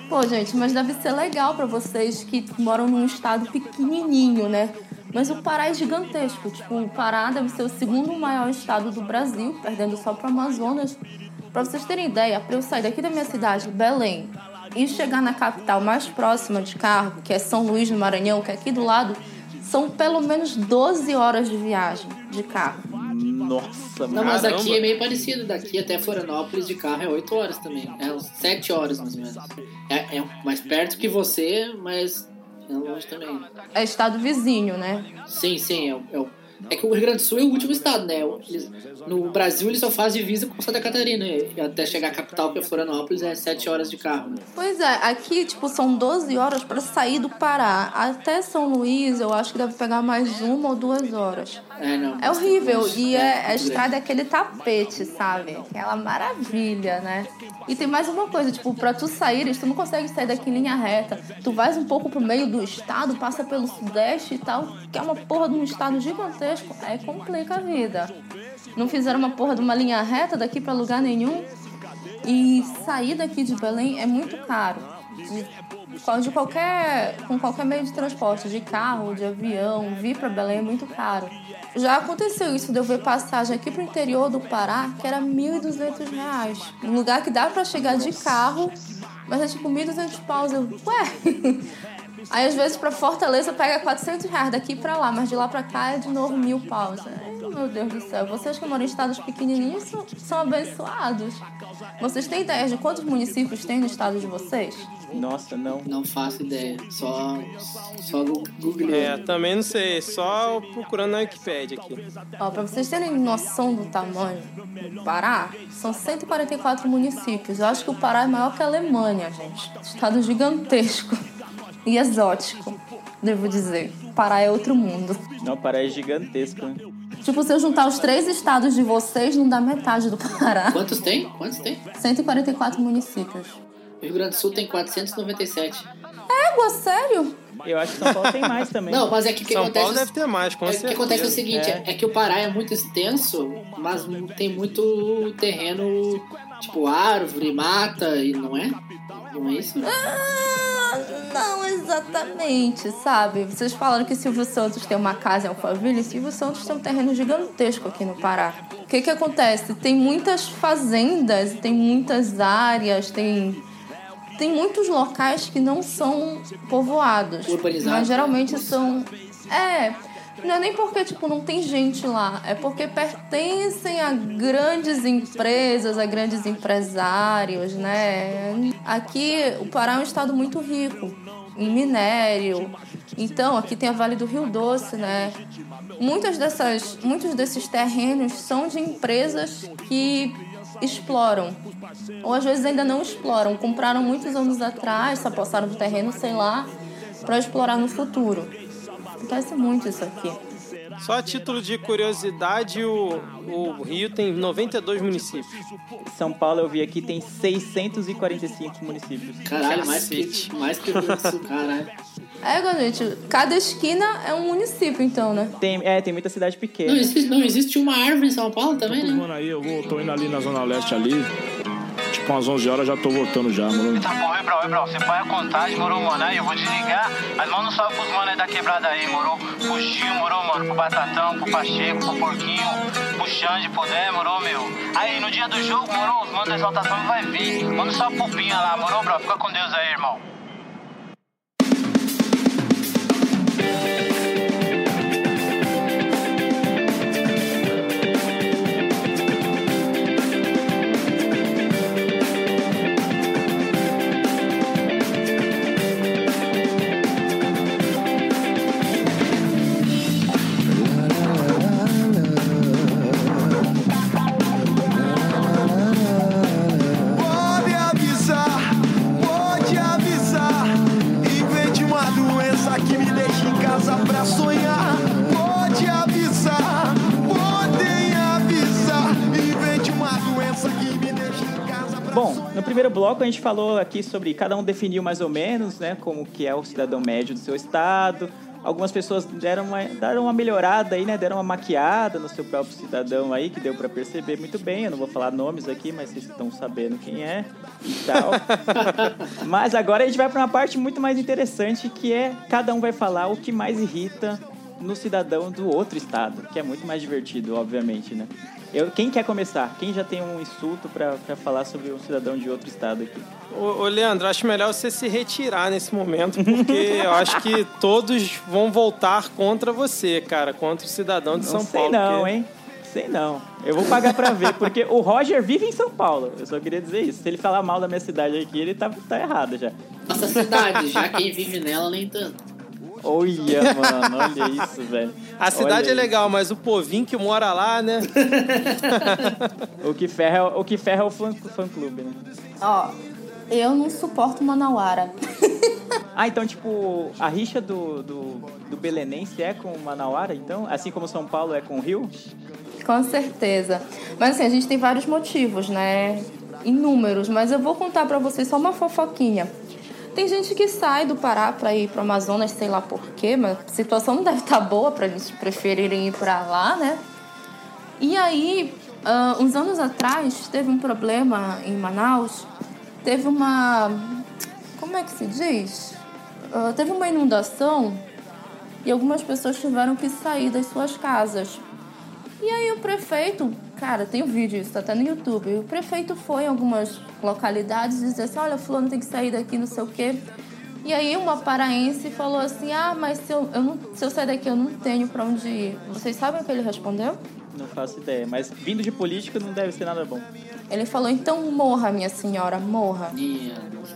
Pô, gente, mas deve ser legal pra vocês que moram num estado pequenininho, né? Mas o Pará é gigantesco. Tipo, o Pará deve ser o segundo maior estado do Brasil, perdendo só pro Amazonas. Pra vocês terem ideia, pra eu sair daqui da minha cidade, Belém, e chegar na capital mais próxima de carro, que é São Luís, no Maranhão, que é aqui do lado, são pelo menos 12 horas de viagem de carro. Nossa, Não, mano. mas Caramba. aqui é meio parecido. Daqui até Florianópolis de carro é 8 horas também. É uns 7 horas mais ou menos. É, é mais perto que você, mas é longe também. É estado vizinho, né? Sim, sim. É, o- é, é que o Rio Grande do Sul é o último estado, né? Eles- no Brasil ele só faz divisa com Santa Catarina. E até chegar à capital, que é Florianópolis, é 7 horas de carro. Né? Pois é, aqui, tipo, são 12 horas pra sair do Pará. Até São Luís, eu acho que deve pegar mais uma ou duas horas. É, não. É horrível. E é, a muito estrada é aquele tapete, sabe? Aquela maravilha, né? E tem mais uma coisa, tipo, pra tu sair, tu não consegue sair daqui em linha reta. Tu vais um pouco pro meio do estado, passa pelo sudeste e tal, que é uma porra de um estado gigantesco. Aí complica a vida. Não fizeram uma porra de uma linha reta daqui pra lugar nenhum. E sair daqui de Belém é muito caro. De, de qualquer, com qualquer meio de transporte, de carro, de avião, vir para Belém é muito caro. Já aconteceu isso de eu ver passagem aqui pro interior do Pará, que era 1.200 reais. Um lugar que dá para chegar de carro, mas é tipo 1.200 paus. Eu, ué? Aí às vezes pra Fortaleza pega 400 reais daqui pra lá, mas de lá pra cá é de novo mil paus. Ai, meu Deus do céu, vocês que moram em estados pequenininhos são, são abençoados. Vocês têm ideia de quantos municípios tem no estado de vocês? Nossa, não. Não faço ideia. Só, só Google. É, também não sei, só procurando na Wikipédia aqui. Ó, pra vocês terem noção do tamanho do Pará, são 144 municípios. Eu acho que o Pará é maior que a Alemanha, gente. Estado gigantesco e exótico, devo dizer. Pará é outro mundo. Não, Pará é gigantesco, né? Tipo, se eu juntar os três estados de vocês, não dá metade do Pará. Quantos tem? Quantos tem? 144 municípios. O Rio Grande do Sul tem 497. Égua, sério? Eu acho que São Paulo tem mais também. Não, mas é que o que São acontece. Paulo deve ter mais, com é, o que certeza. acontece é o seguinte, É. é. que o Pará é muito extenso, mas não tem muito terreno, tipo árvore, mata, e não é? Não é isso? Ah, não exatamente, sabe? Vocês falaram que Silvio Santos tem uma casa em Alphaville. Silvio Santos tem um terreno gigantesco aqui no Pará. O que que acontece? Tem muitas fazendas, tem muitas áreas, tem... Tem muitos locais que não são povoados. Urbanizados. Mas geralmente são... É... Não é nem porque, tipo, não tem gente lá. É porque pertencem a grandes empresas, a grandes empresários, né? Aqui, o Pará é um estado muito rico em minério. Então, aqui tem a Vale do Rio Doce, né? Muitas dessas, muitos desses terrenos são de empresas que exploram. Ou às vezes ainda não exploram. Compraram muitos anos atrás, se apossaram do terreno, sei lá, para explorar no futuro. Acontece muito isso aqui. Só a título de curiosidade, o, o Rio tem 92 municípios. São Paulo eu vi aqui tem 645 municípios. Caralho, mais que, mais que o Rio Grande do Sul, caralho. É, gente, cada esquina é um município, então, né? Tem, é, tem muita cidade pequena. Não existe, não existe uma árvore em São Paulo também, né? Aí eu vou, tô indo ali na Zona Leste ali. Tipo, umas 11 horas já tô voltando já, mano. Tá bom, Ebral, Ebral, você põe a contagem, morou, mano? Aí eu vou desligar, mas manda um salve pros mano aí da quebrada aí, morou? Pro Gil, morou, mano? Pro Batatão, pro Pacheco, pro Porquinho, pro Xande, pro Dé, morou, meu? Aí no dia do jogo, morou, os manos da exaltação vai vir. Manda um salve pro Pinha lá, morou, bro? Fica com Deus aí, irmão. Bom, no primeiro bloco a gente falou aqui sobre cada um definiu mais ou menos, né, como que é o cidadão médio do seu estado. Algumas pessoas deram uma, deram uma melhorada aí, né, deram uma maquiada no seu próprio cidadão aí, que deu pra perceber muito bem. Eu não vou falar nomes aqui, mas vocês estão sabendo quem é e tal. mas agora a gente vai pra uma parte muito mais interessante, que é cada um vai falar o que mais irrita no cidadão do outro estado, que é muito mais divertido, obviamente, né? Eu, quem quer começar? Quem já tem um insulto pra pra falar sobre um cidadão de outro estado aqui? Ô, ô, Leandro, acho melhor você se retirar nesse momento, porque eu acho que todos vão voltar contra você, cara, contra o cidadão de Não São sei Paulo. não, porque- hein? Sei não. Eu vou pagar pra ver, porque o Roger vive em São Paulo. Eu só queria dizer isso. Se ele falar mal da minha cidade aqui, ele tá, tá errado já. Nossa cidade, já quem vive nela nem tanto. Olha, mano, olha isso, velho. A cidade Olha é legal, mas o povinho que mora lá, né? O que ferra, é o que ferra é o fã, fã clube, né? Ó, eu não suporto Manauara. Ah, então, tipo, a rixa do, do, do Belenense é com Manauara, então? Assim como São Paulo é com o Rio? Com certeza. Mas assim, a gente tem vários motivos, né? Inúmeros, mas eu vou contar pra vocês só uma fofoquinha. Tem gente que sai do Pará pra ir pro Amazonas, sei lá por quê, mas a situação não deve estar boa pra eles preferirem ir pra lá, né? E aí, ah, uns anos atrás, teve um problema em Manaus. Teve uma. Como é que se diz? Ah, teve uma inundação e algumas pessoas tiveram que sair das suas casas. E aí o prefeito, cara, tem um vídeo, isso tá até no YouTube. O prefeito foi em algumas localidades e disse assim, olha, fulano tem que sair daqui, não sei o quê. E aí uma paraense falou assim, ah, mas se eu, eu não, se eu sair daqui eu não tenho pra onde ir. Vocês sabem o que ele respondeu? Não faço ideia. Mas vindo de político não deve ser nada bom. Ele falou, então morra, minha senhora, morra.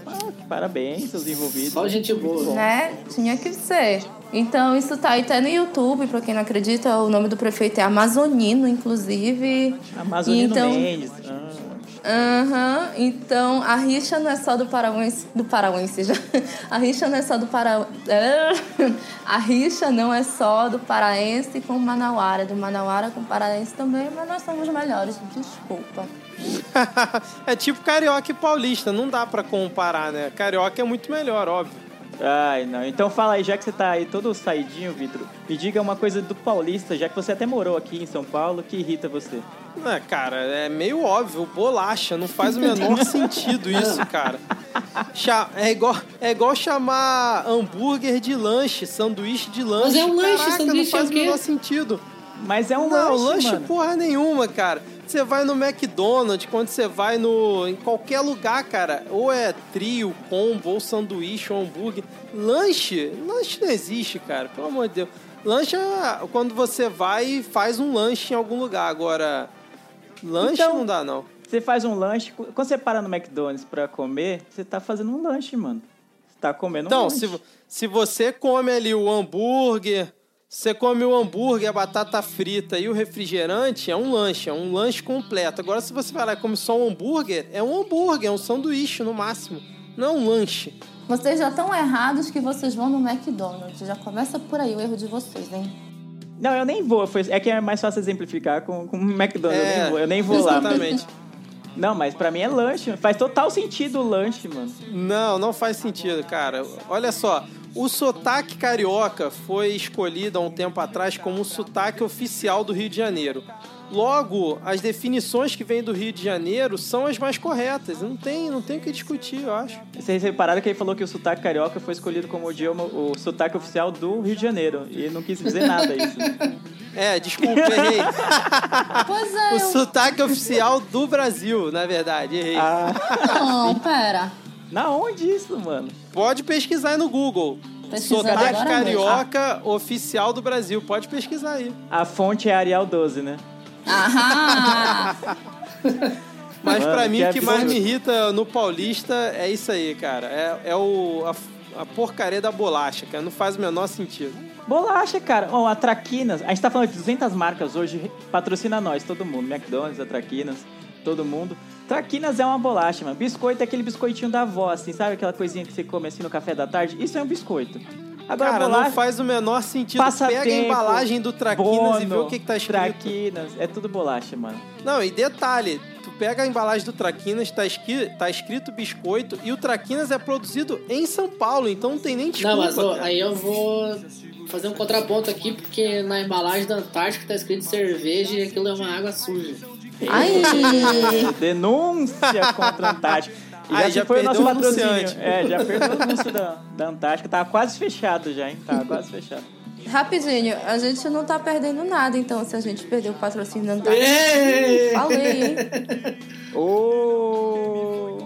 Ah, que parabéns, seus envolvidos. Só gente boa. Né? Tinha que ser. Então, isso tá aí até no YouTube, pra quem não acredita, o nome do prefeito é Amazonino, inclusive. Amazonino então, Mendes. Ah. Aham, então a rixa não é só do Parauense, do Parauense já. A rixa não é só do Para... A rixa não é só do paraense com o Manauara, do Manauara com o paraense também, mas nós somos melhores, desculpa. é tipo carioca e paulista, não dá pra comparar, né? Carioca é muito melhor, óbvio. Ai, não. Então fala aí, já que você tá aí todo saidinho, Vitor, me diga uma coisa do paulista, já que você até morou aqui em São Paulo, que irrita você. Ah, cara, é meio óbvio, bolacha, não faz o menor sentido isso, cara. É igual, é igual chamar hambúrguer de lanche, sanduíche de lanche. Mas é um lanche, Caraca, sanduíche não faz é o menor sentido. Mas é um não, lanche, mano. porra nenhuma, cara. Você vai no McDonald's, quando você vai no em qualquer lugar, cara, ou é trio, combo, ou sanduíche, ou hambúrguer. Lanche, lanche não existe, cara, pelo amor de Deus. Lanche é quando você vai e faz um lanche em algum lugar. Agora, lanche Então, não dá, não. Você faz um lanche, quando você para no McDonald's pra comer, você tá fazendo um lanche, mano. Você tá comendo um Então, lanche. se, vo- se você come ali o hambúrguer, você come o hambúrguer, a batata frita e o refrigerante, é um lanche, é um lanche completo. Agora, se você vai lá e come só um hambúrguer, é um hambúrguer, é um sanduíche no máximo. Não é um lanche. Vocês já estão errados que vocês vão no McDonald's. Já começa por aí o erro de vocês, hein? Não, eu nem vou. É que é mais fácil exemplificar com, com McDonald's. eu, É, nem vou, eu nem vou lá. mas- exatamente. Não, mas pra mim é lanche. Faz total sentido o lanche, mano. Não, não faz sentido, cara. Olha só, O sotaque carioca foi escolhido há um tempo atrás como o sotaque oficial do Rio de Janeiro. Logo, as definições que vêm do Rio de Janeiro são as mais corretas. Não tem, não tem o que discutir, eu acho. Vocês repararam que ele falou que o sotaque carioca foi escolhido como o idioma, o sotaque oficial do Rio de Janeiro. E ele não quis dizer nada isso. É, desculpa, errei. Pois é. O eu- sotaque oficial do Brasil, na verdade, errei. Não, pera. Na onde isso, mano? Pode pesquisar aí no Google. Sotaque carioca oficial do Brasil. Pode pesquisar aí. A fonte é Arial 12, né? Aham. Mas Mano, pra mim que o que mais me irrita no Paulista é isso aí, cara. É, é o, a, a porcaria da bolacha, cara. Não faz o menor sentido. Bolacha, cara. Ó, a Traquinas. A gente tá falando de 200 marcas hoje. Patrocina nós, todo mundo. McDonald's, a Traquinas, todo mundo. Traquinas é uma bolacha, mano. Biscoito é aquele biscoitinho da avó, assim, sabe? Aquela coisinha que você come assim no café da tarde. Isso é um biscoito. Agora, cara, não faz o menor sentido. passatempo, Pega a embalagem do Traquinas e vê Bono, o que, que tá escrito. Traquinas. É tudo bolacha, mano. Não, e detalhe, tu pega a embalagem do Traquinas, tá, esqui, tá escrito biscoito, e o Traquinas é produzido em São Paulo, então não tem nem desculpa. Não, mas ó, aí eu vou fazer um contraponto aqui, porque na embalagem da Antártica tá escrito cerveja e aquilo é uma água suja. Ai. Denúncia contra a Antártica. E Aí já, já foi o nosso perdeu o patrocínio. anunciante. É, já perdeu o anúncio da, da Antártica. Tava quase fechado já, hein? Tava quase fechado. Rapidinho, a gente não tá perdendo nada, então, se a gente perder o patrocínio da Antártica. Ei! Falei, hein? Ô!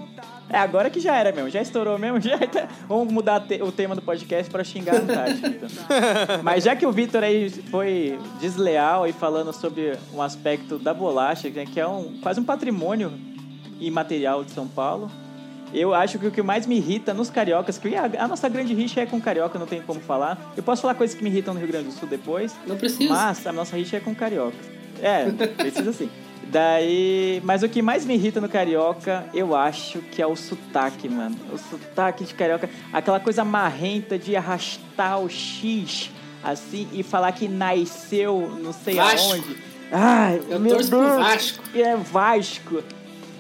É, agora que já era mesmo. Já estourou mesmo. Já tá- Vamos mudar te- o tema do podcast pra xingar a Antártica. então. Mas já que o Vitor aí foi desleal e falando sobre um aspecto da bolacha, né, que é um, quase um patrimônio imaterial de São Paulo, eu acho que o que mais me irrita nos cariocas, que a, a nossa grande rixa é com carioca, não tem como falar. Eu posso falar coisas que me irritam no Rio Grande do Sul depois, Não precisa. mas a nossa rixa é com carioca. É, precisa sim. Daí. Mas o que mais me irrita no carioca, eu acho que é o sotaque, mano. O sotaque de carioca. Aquela coisa marrenta de arrastar o X assim e falar que nasceu não sei Vasco. aonde. Ai, Eu meu torço Deus. Vasco. É Vasco.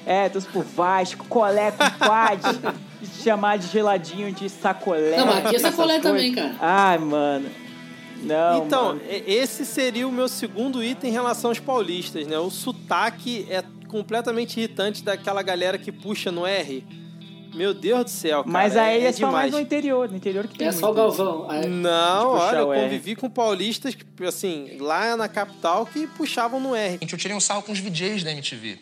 É, torço pro Vasco, colé com pade. chamar de geladinho de sacolé. Não, mas aqui é sacolé também, cara. Ai, mano. Não, Então, mano. esse seria o meu segundo item em relação aos paulistas, né? O sotaque é completamente irritante daquela galera que puxa no R. Meu Deus do céu, cara. Mas aí é, só demais. mais no interior, no interior que tem É só o muito. Galvão. Aí- Não, puxar olha, eu convivi com paulistas, que, assim, lá na capital, que puxavam no R. Gente, eu tirei um sarro com os VJs da MTV.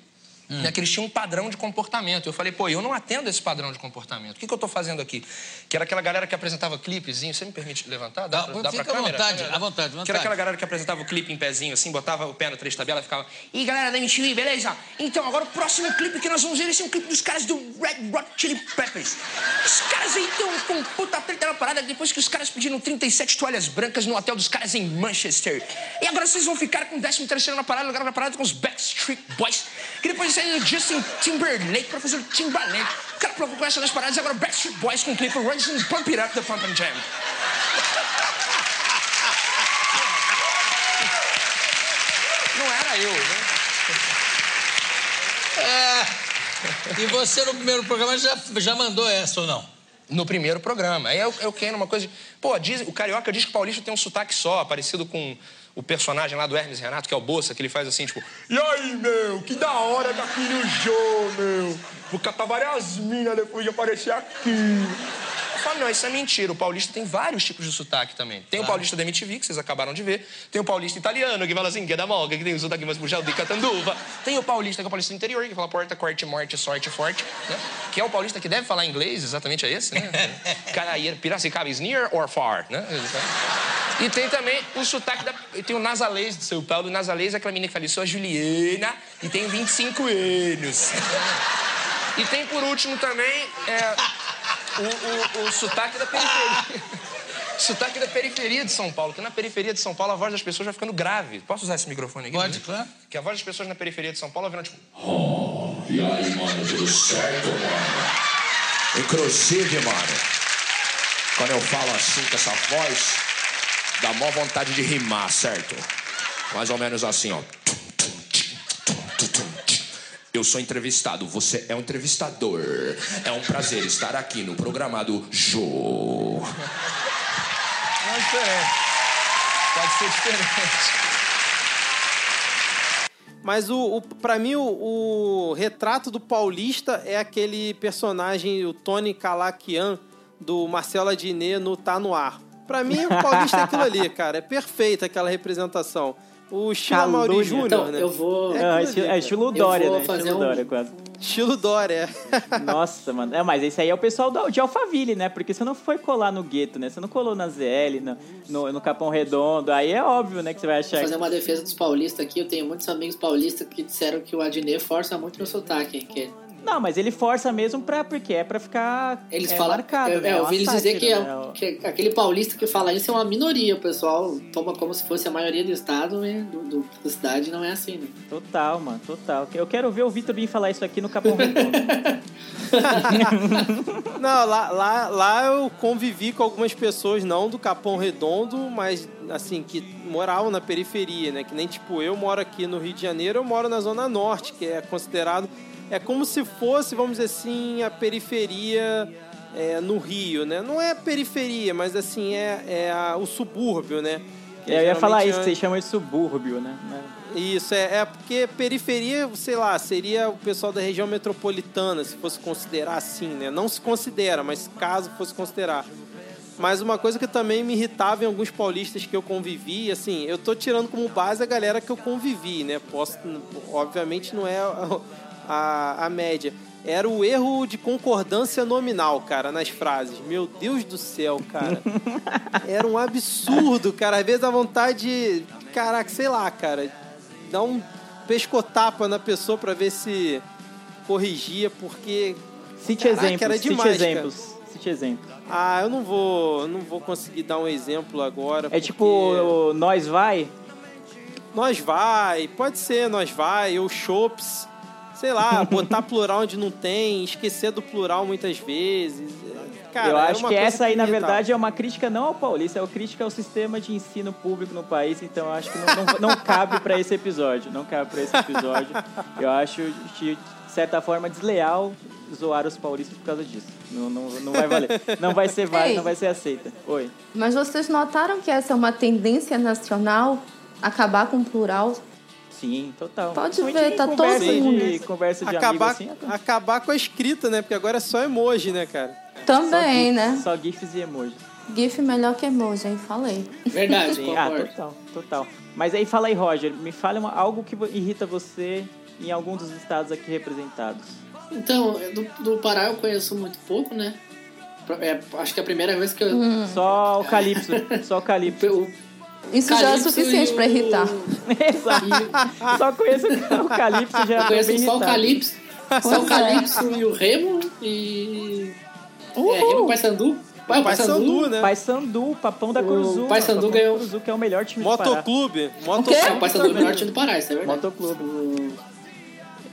Né, que eles tinham um padrão de comportamento. Eu falei, pô, eu não atendo esse padrão de comportamento. O que, que eu tô fazendo aqui? Que era aquela galera que apresentava clipezinho. Você me permite levantar? Dá, pra- dá fica pra à câmera? vontade, à vontade, à Que era vontade. aquela galera que apresentava o clipe em pezinho, assim, botava o pé no três tabela e ficava... E galera da MTV, beleza? Então, agora o próximo clipe que nós vamos ver esse é um clipe dos caras do Red Hot Chili Peppers. Os caras aí estão com puta treta na parada depois que os caras pediram 37 toalhas brancas no hotel dos caras em Manchester. E agora vocês vão ficar com o 13 terceiro na parada, lugar na parada com os Backstreet Boys. Que depois saiu o Justin Timberlake pra fazer o Timberlake. O cara provocou essa nas paradas e agora Backstreet Boys com o clipe Rising Pump It Up the Pump and Jam. Não era eu, né? É. E você no primeiro programa já, já mandou essa ou não? No primeiro programa. Aí eu, eu quero uma coisa. de- Pô, diz, o carioca diz que o paulista tem um sotaque só, parecido com o personagem lá do Hermes Renato, que é o Bolsa, que ele faz assim, tipo. E aí, meu, que da hora no show, meu. Vou catar várias minas depois de aparecer aqui. Falo, não, isso é mentira. O paulista tem vários tipos de sotaque também. Tem o paulista da MTV, que vocês acabaram de ver. Tem o paulista italiano, que fala assim, que é da moga, que tem o sotaque mais puxado de catanduva. Tem o paulista, que é o paulista do interior, que fala porta, corte, morte, sorte, forte. Né? Que é o paulista que deve falar inglês, exatamente é esse, né? Caraíra, Piracicaba is near or far, né? E tem também o sotaque da... Tem o nasalês de São Paulo. O nasalês é aquela menina que fala, sou a Juliana e tenho 25 anos. E tem, por último, também... é, o, o, o sotaque da periferia. sotaque da periferia de São Paulo. Que na periferia de São Paulo a voz das pessoas vai ficando grave. Posso usar esse microfone aqui? Pode, claro. Que a voz das pessoas na periferia de São Paulo vai virando tipo. E aí, mano, tudo certo, mano? Inclusive, mano, quando eu falo assim com essa voz, dá mó vontade de rimar, certo? Mais ou menos assim, ó. Eu sou entrevistado, você é um entrevistador. É um prazer estar aqui no programado Jô. mais diferente. Pode ser diferente. Mas o, o para mim o, o retrato do paulista é aquele personagem o Tony Calaquian do Marcelo Adnet no Tá no Ar. Pra mim o paulista é aquilo ali, cara, é perfeita aquela representação. O estilo Calúnia. Mauri Júnior, Então, né? eu vou. É estilo- é estilo Eu Dória, né? Estilo um- Dória, quase. Estilo Dória. Nossa, mano. É, mas esse aí é o pessoal do, de Alphaville, né? Porque você não foi colar no gueto, né? Você não colou na ZL, no, no, no Capão Redondo. Aí é óbvio, né? Que você vai achar. Vou fazer uma defesa dos paulistas aqui. Eu tenho muitos amigos paulistas que disseram que o Adnet força muito no sotaque. Que Não, mas ele força mesmo pra. Porque é pra ficar. eles é, falam. marcado. é, né? é, eu uma ouvi eles dizer que, é- né? que aquele paulista que fala isso é uma minoria. O pessoal toma como se fosse a maioria do estado e do, do- da cidade. Não é assim, né? Total, mano, total. Eu quero ver o Vitor Bin falar isso aqui no Capão Redondo. Não, lá, lá, lá eu convivi com algumas pessoas, não do Capão Redondo, mas assim, que moravam na periferia, né? Que nem tipo, eu moro aqui no Rio de Janeiro, eu moro na Zona Norte, que é considerado. É como se fosse, vamos dizer assim, a periferia é, no Rio, né? Não é a periferia, mas assim, é, é a- o subúrbio, né? Que eu ia falar geralmente isso, é- vocês chamam de subúrbio, né? isso, é, é porque periferia, sei lá, seria o pessoal da região metropolitana, se fosse considerar assim, né? Não se considera, mas caso fosse considerar. Mas uma coisa que também me irritava em alguns paulistas que eu convivi, assim, eu tô tirando como base a galera que eu convivi, né? Posso, obviamente não é a, a, média. Era o erro de concordância nominal, cara, nas frases. Meu Deus do céu, cara. Era um absurdo, cara. Às vezes a vontade de, caraca, sei lá, cara, dar um pescotapa na pessoa pra ver se corrigia, porque Cite Caraca, exemplos, era cite demais, exemplos. Cite exemplos. ah, eu não vou, não vou conseguir dar um exemplo agora. É tipo, o Nós Vai? Nós vai, pode ser nós vai, ou chops, sei lá, botar plural onde não tem, esquecer do plural muitas vezes. Cara, eu era acho uma que essa aí, na verdade, é uma crítica não ao paulista, é uma crítica ao sistema de ensino público no país. Então, eu acho que não, não, não cabe pra esse episódio. Não cabe pra esse episódio. Eu acho, de de certa forma, desleal zoar os paulistas por causa disso. Não, não, não vai valer. Não vai ser válido, Ei. não vai ser aceita. Oi. Mas vocês notaram que essa é uma tendência nacional? Acabar com o plural? Sim, total. Pode ver, tá todo conversa de, mundo. conversa de acabar, amigo assim. acabar com a escrita, né? Porque agora é só emoji, né, cara? Também, só né? Só gifs e emojis. GIF melhor que emoji, hein? Falei. Verdade, Sim, ah, total, total. Mas aí fala aí, Roger, me fale uma- algo que irrita você em algum dos estados aqui representados. Então, do, do Pará eu conheço muito pouco, né? É, acho que é a primeira vez que eu. Hum. Só o Calypso, só o Calypso. Isso já é Calypso suficiente pra o- irritar. Exato. Só conheço o Calypso já conheço só o. Calypso. Só o é. Calypso e o Remo e. É, Remo e Paysandu. Pai, o Paysandu, né? Paysandu, Papão da O Curuzu. Papão da ganhou- Curuzu, que é o melhor time do Pará. Motoclube. É, Motoclube. o Paysandu é o melhor time do Pará, isso é verdade. Motoclube.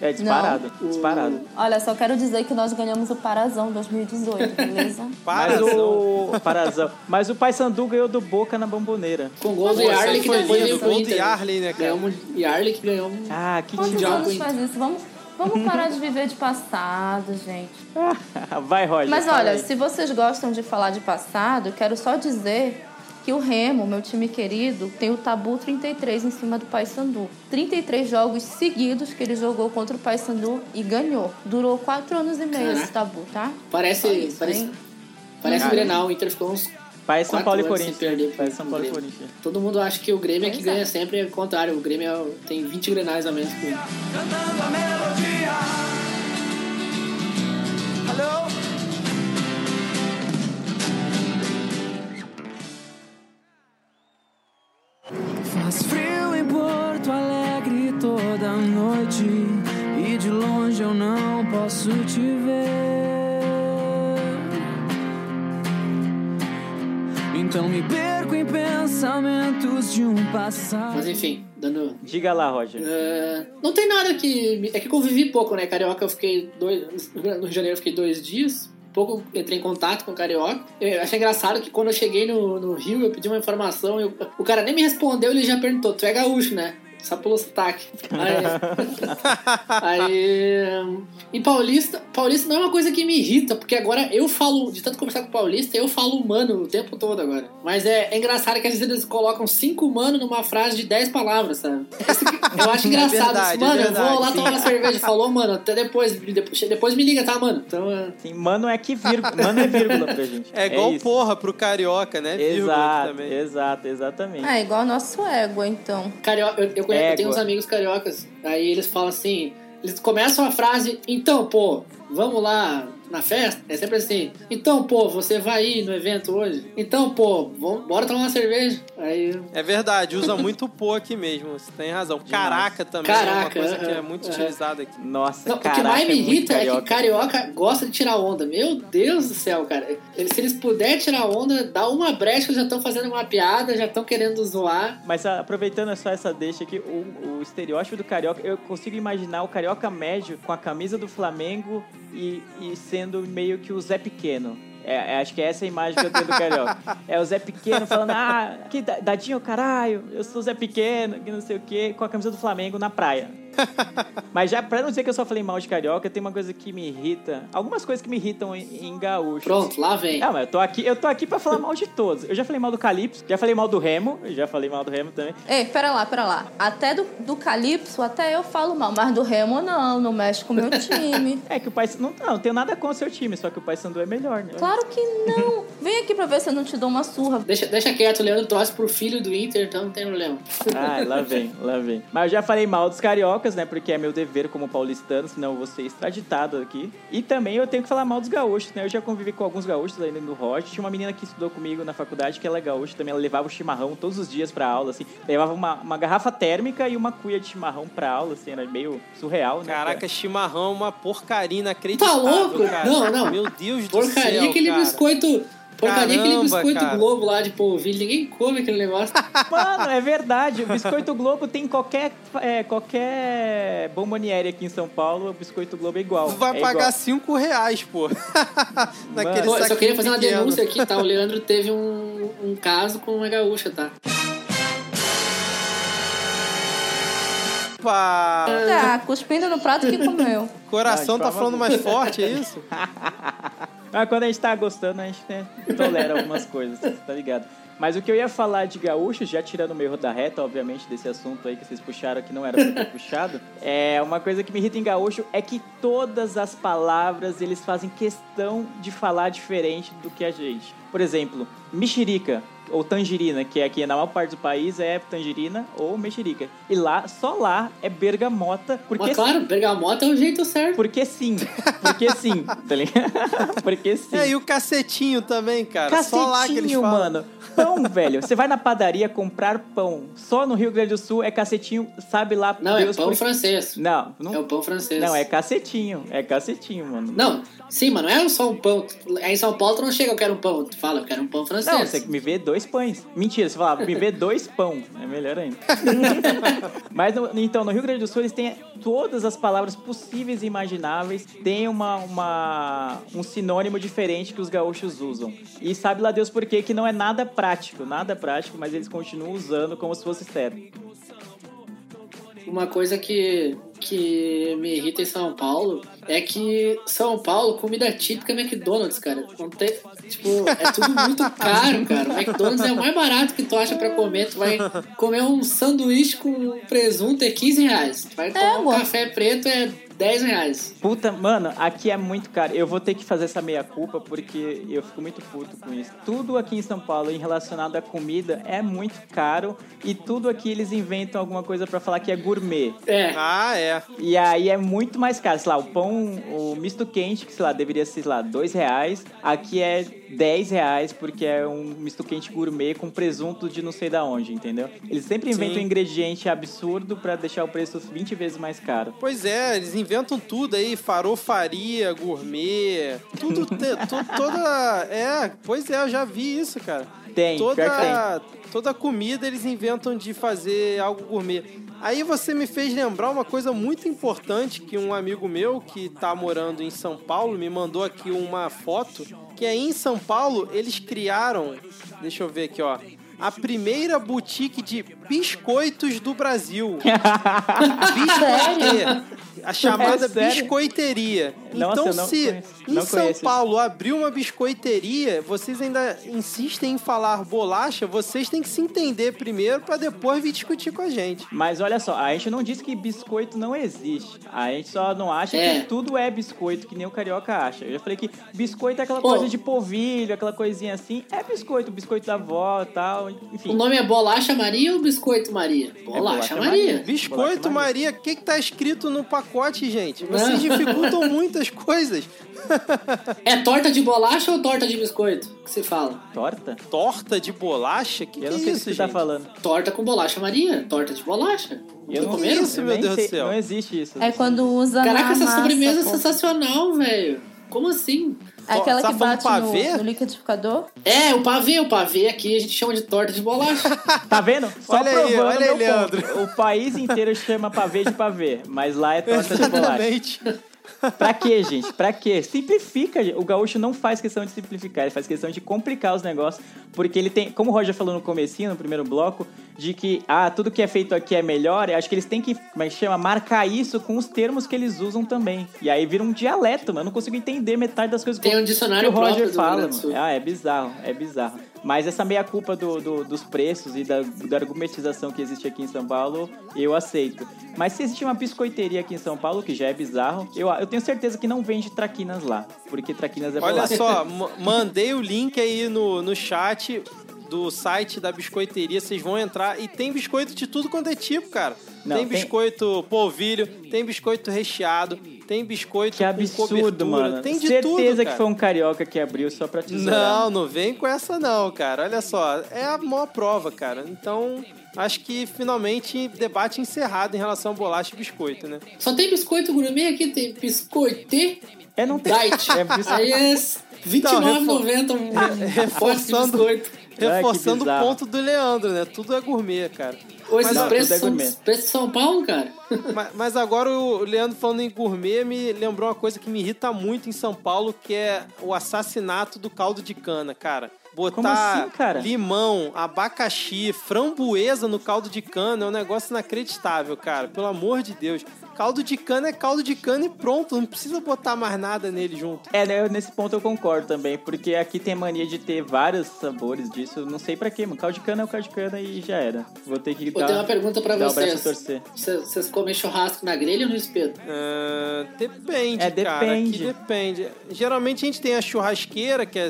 É disparado, disparado. Olha, só quero dizer que nós ganhamos o Parazão 2018, beleza? Mas o Parazão. Mas o Paysandu ganhou do Boca na bomboneira. Com gol do Yarley que foi depois pro gol do. Yarley, né, cara? Ganhou um Yarley que ganhou um. Ah, que Quantos Mundial anos com o Inter. faz isso? Vamos, vamos parar de viver de passado, gente. Vai, Roger. Mas olha, se vocês gostam de falar de passado, eu quero só dizer que o Remo, meu time querido, tem o tabu 33 em cima do Paysandu. 33 jogos seguidos que ele jogou contra o Paysandu e ganhou. Durou 4 anos e meio Caraca. esse tabu, tá? Parece. Isso, parece hein? parece o. Grenal. O Inter ficou uns. Pai São Paulo e Corinthians. perder pro São Paulo e. Corinthians. Todo mundo acha que o Grêmio é que ganha sempre, é o contrário. O Grêmio é tem 20 grenais a menos que o. Cantando a melodia. Alô? Faz frio em Porto Alegre toda noite e de longe eu não posso te ver. Então me perco em pensamentos de um passado. Mas enfim, dando. Diga lá, Roger. É, não tem nada que. me- É que eu convivi pouco, né? Carioca eu fiquei dois. No Rio de Janeiro eu fiquei dois dias. Pouco entrei em contato com o Carioca. Eu achei engraçado que quando eu cheguei no, no Rio, eu pedi uma informação. eu- o cara nem me respondeu, ele já perguntou: Tu é gaúcho, né? Só pelo sotaque. Aí, aí, em paulista, paulista não é uma coisa que me irrita, porque agora eu falo, de tanto conversar com paulista, eu falo humano o tempo todo agora. Mas é, é engraçado que às vezes eles colocam cinco humano numa frase de 10 palavras, sabe? Eu acho engraçado. É verdade, mano, é eu vou lá verdade, tomar uma cerveja. Falou, mano, até depois, depois. Depois me liga, tá, mano? Então, é... Sim, mano é que vírgula. Mano é vírgula pra gente. É igual porra pro carioca, né? Vírgula Exato, também. exato, exatamente. É igual nosso ego, então. Carioca, eu, eu, conheço- eu tenho uns amigos cariocas, aí eles falam assim, eles começam a frase, então, pô, vamos lá na festa? É sempre assim, então, pô, você vai ir no evento hoje? Então, pô, vamos, bora tomar uma cerveja. Aí. É verdade, usa muito pô aqui mesmo, você tem razão. Caraca também é uma Caraca, coisa que é é, muito é. utilizada aqui. Nossa, Não, o que caraca, mais me é muito irrita é, carioca. que carioca gosta de tirar onda. Meu Deus do céu, cara. Eles- Se eles puderem tirar onda, dá uma brecha, eles já estão fazendo uma piada, já estão querendo zoar. Mas ah, aproveitando só essa deixa aqui, o, o estereótipo do carioca, eu consigo imaginar o carioca médio com a camisa do Flamengo e, e sendo meio que o Zé Pequeno. É, é, acho que é essa a imagem que eu tenho do carioca. É o Zé Pequeno falando, ah, que da- dadinho, caralho, eu sou o Zé Pequeno, que não sei o quê, com a camisa do Flamengo na praia. Mas já, pra não dizer que eu só falei mal de carioca, tem uma coisa que me irrita. Algumas coisas que me irritam em, em gaúcho. Pronto, lá vem. Ah, mas eu tô aqui, eu tô aqui pra falar mal de todos. Eu já falei mal do Calypso, já falei mal do Remo, já falei mal do Remo também. Ei, pera lá, pera lá. Até do, do Calypso, até eu falo mal, mas do Remo não, não mexe com o meu time. É que o pai não, não, não tenho nada com o seu time, só que o pai Sandu é melhor, né? Claro que não. Vem aqui pra ver se eu não te dou uma surra. Deixa, deixa quieto, o Leandro torce pro filho do Inter, então não tem problema. Ah, lá vem, lá vem. Mas eu já falei mal dos cariocas, né? Porque é meu dever como paulistano, senão eu vou ser extraditado aqui. E também eu tenho que falar mal dos gaúchos, né? Eu já convivi com alguns gaúchos dentro do Roche. Tinha uma menina que estudou comigo na faculdade que ela é gaúcha também. Ela levava o chimarrão todos os dias pra aula, assim. Levava uma, uma garrafa térmica e uma cuia de chimarrão pra aula, assim. Era meio surreal, né? Caraca, chimarrão é uma porcaria inacreditável. Tá louco? Cara. Não, não. Meu Deus do Porcaria céu. aquele cara. biscoito. Porcaria aquele biscoito cara. Globo lá de polvilho. Ninguém come aquele negócio. Mano, é verdade. O Biscoito Globo tem qualquer, é, qualquer bomboniere aqui em São Paulo. O Biscoito Globo é igual. Vai é pagar igual. 5 reais, pô. Naquele Pô, só queria fazer uma pequeno. denúncia aqui, tá? O Leandro teve um, um caso com uma gaúcha, tá? Opa! Tá, cuspindo no prato que comeu. Coração tá falando mais forte, é isso? Mas quando a gente tá gostando, a gente né, tolera algumas coisas, tá ligado? Mas o que eu ia falar de gaúchos, já tirando o meio da reta, obviamente, desse assunto aí que vocês puxaram, que não era pra ter puxado, é uma coisa que me irrita em gaúcho é que todas as palavras eles fazem questão de falar diferente do que a gente. Por exemplo, mexerica ou tangerina, que aqui na maior parte do país é tangerina ou mexerica. E lá, só lá é bergamota, porque Mas claro, bergamota é o jeito certo. porque sim. Porque sim, tá ligado? Porque sim. É, e o cacetinho também, cara. Só lá que eles Cacetinho, falam. mano. Pão, velho. Você vai na padaria comprar pão. Só no Rio Grande do Sul é cacetinho, sabe lá Não, Deus é pão por- francês. Não, não. É o pão francês. Não, é cacetinho. É cacetinho, mano. Não, sim, mas não é só um pão. Aí em São Paulo tu não chega, eu quero um pão. Tu fala, eu quero um pão francês. Não, você me vê dois pães. Mentira, você fala, me vê dois pão. É melhor ainda. Mas então, no Rio Grande do Sul, eles têm todas as palavras possíveis e imagináveis. Tem uma, uma, um sinônimo diferente que os gaúchos usam. E sabe lá Deus por quê, que não é nada prático. Nada prático, mas eles continuam usando como se fosse sério. Uma coisa que, que me irrita em São Paulo é que São Paulo, comida típica é McDonald's, cara. Não tem, tipo, é tudo muito caro, cara. McDonald's é o mais barato que tu acha pra comer. Tu vai comer um sanduíche com presunto é 15 reais. Tu vai tomar um café preto é 10 reais. Puta, mano, aqui é muito caro. Eu vou ter que fazer essa meia-culpa porque eu fico muito puto com isso. Tudo aqui em São Paulo em relacionado à comida é muito caro e tudo aqui eles inventam alguma coisa pra falar que é gourmet. É. Ah, é. E aí é muito mais caro. Sei lá, o pão, o misto quente, que sei lá, deveria ser, sei lá, dois reais. Aqui é 10 reais porque é um misto quente gourmet com presunto de não sei da onde, entendeu? Eles sempre inventam Sim. um ingrediente absurdo pra deixar o preço 20 vezes mais caro. Pois é, eles inventam tudo aí, farofaria, gourmet, tudo, to- toda... É, pois é, eu já vi isso, cara. Tem, pior que toda, toda comida eles inventam de fazer algo gourmet. Aí você me fez lembrar uma coisa muito importante que um amigo meu que tá morando em São Paulo me mandou aqui uma foto que aí em São Paulo eles criaram, deixa eu ver aqui, ó. a primeira boutique de biscoitos do Brasil. Biscoiteria. A chamada É biscoiteria. Então, não se conheço. em São conheço. Paulo abriu uma biscoiteria, vocês ainda insistem em falar bolacha, vocês têm que se entender primeiro pra depois vir discutir com a gente. Mas olha só, a gente não disse que biscoito não existe. A gente só não acha É. que tudo é biscoito, que nem o carioca acha. Eu já falei que biscoito é aquela Pô. coisa de polvilho, aquela coisinha assim. É biscoito, biscoito da avó e tal, enfim. O nome é Bolacha Maria ou Biscoito Maria? Bolacha, Bolacha Maria. Maria. Biscoito Maria, o que, que tá escrito no pacote, gente? Vocês dificultam muitas coisas. É torta de bolacha ou torta de biscoito que se fala? Torta? Torta de bolacha? Que Eu que não é sei o isso, que você tá falando. Torta com bolacha Maria. Torta de bolacha. Eu Tô não comendo? isso, meu Deus do céu. Não existe isso. É quando usa Caraca, na essa massa, sobremesa é sensacional, velho. Como assim? Aquela Tá que bate no, pavê? no liquidificador. É, o pavê, o pavê aqui a gente chama de torta de bolacha. Tá vendo? Só Olha aí, provando olha meu aí, Leandro. ponto. O país inteiro chama pavê de pavê, mas lá é torta de bolacha. Pra quê, gente? Pra quê? Simplifica. O gaúcho não faz questão de simplificar, ele faz questão de complicar os negócios, porque ele tem, como o Roger falou no comecinho, no primeiro bloco, de que, ah, tudo que é feito aqui é melhor, eu acho que eles têm que, como é que chama, marcar isso com os termos que eles usam também. E aí vira um dialeto, mano. Eu não consigo entender metade das coisas Tem que, um dicionário que o Roger fala, mano. Ah, é bizarro, é bizarro. Mas essa meia culpa do, do- dos preços e da, da argumentização que existe aqui em São Paulo, eu aceito. Mas se existe uma biscoiteria aqui em São Paulo, que já é bizarro, eu, eu tenho certeza que não vende traquinas lá. Porque traquinas é Olha só, ma- mandei o link aí no, no chat do site da biscoiteria, vocês vão entrar e tem biscoito de tudo quanto é tipo, cara. Não, tem tem- biscoito polvilho, tem biscoito recheado, tem biscoito Que com absurdo, cobertura, mano. tem de certeza tudo, que cara. foi um carioca que abriu só pra tesourar. Não, não vem com essa não, cara. Olha só, é a maior prova, cara. Então, acho que finalmente debate encerrado em relação a bolacha e biscoito, né? Só tem biscoito gourmet aqui, tem biscoite. É, não tem. Diet. É bis- Aí é R$29,90 um Ah, pote de reforçando, biscoito. Reforçando o ponto do Leandro, né? Tudo é gourmet, cara. Ou esses Mas, preços é são gourmet. preços de São Paulo, cara. Mas, mas agora o Leandro falando em gourmet me lembrou uma coisa que me irrita muito em São Paulo, que é o assassinato do caldo de cana, cara. Botar Como assim, cara? limão, abacaxi, framboesa no caldo de cana é um negócio inacreditável, cara. Pelo amor de Deus. Caldo de cana é caldo de cana e pronto, não precisa botar mais nada nele junto. É, né, nesse ponto eu concordo também, porque aqui tem mania de ter vários sabores disso. eu Não sei pra quê, mano. Caldo de cana é o caldo de cana e já era. Vou ter que Vou dar, ter uma pergunta braço vocês. Vocês vocês comem churrasco na grelha ou no espeto? Ah, depende, É, cara. depende. Aqui depende. Geralmente a gente tem a churrasqueira, que é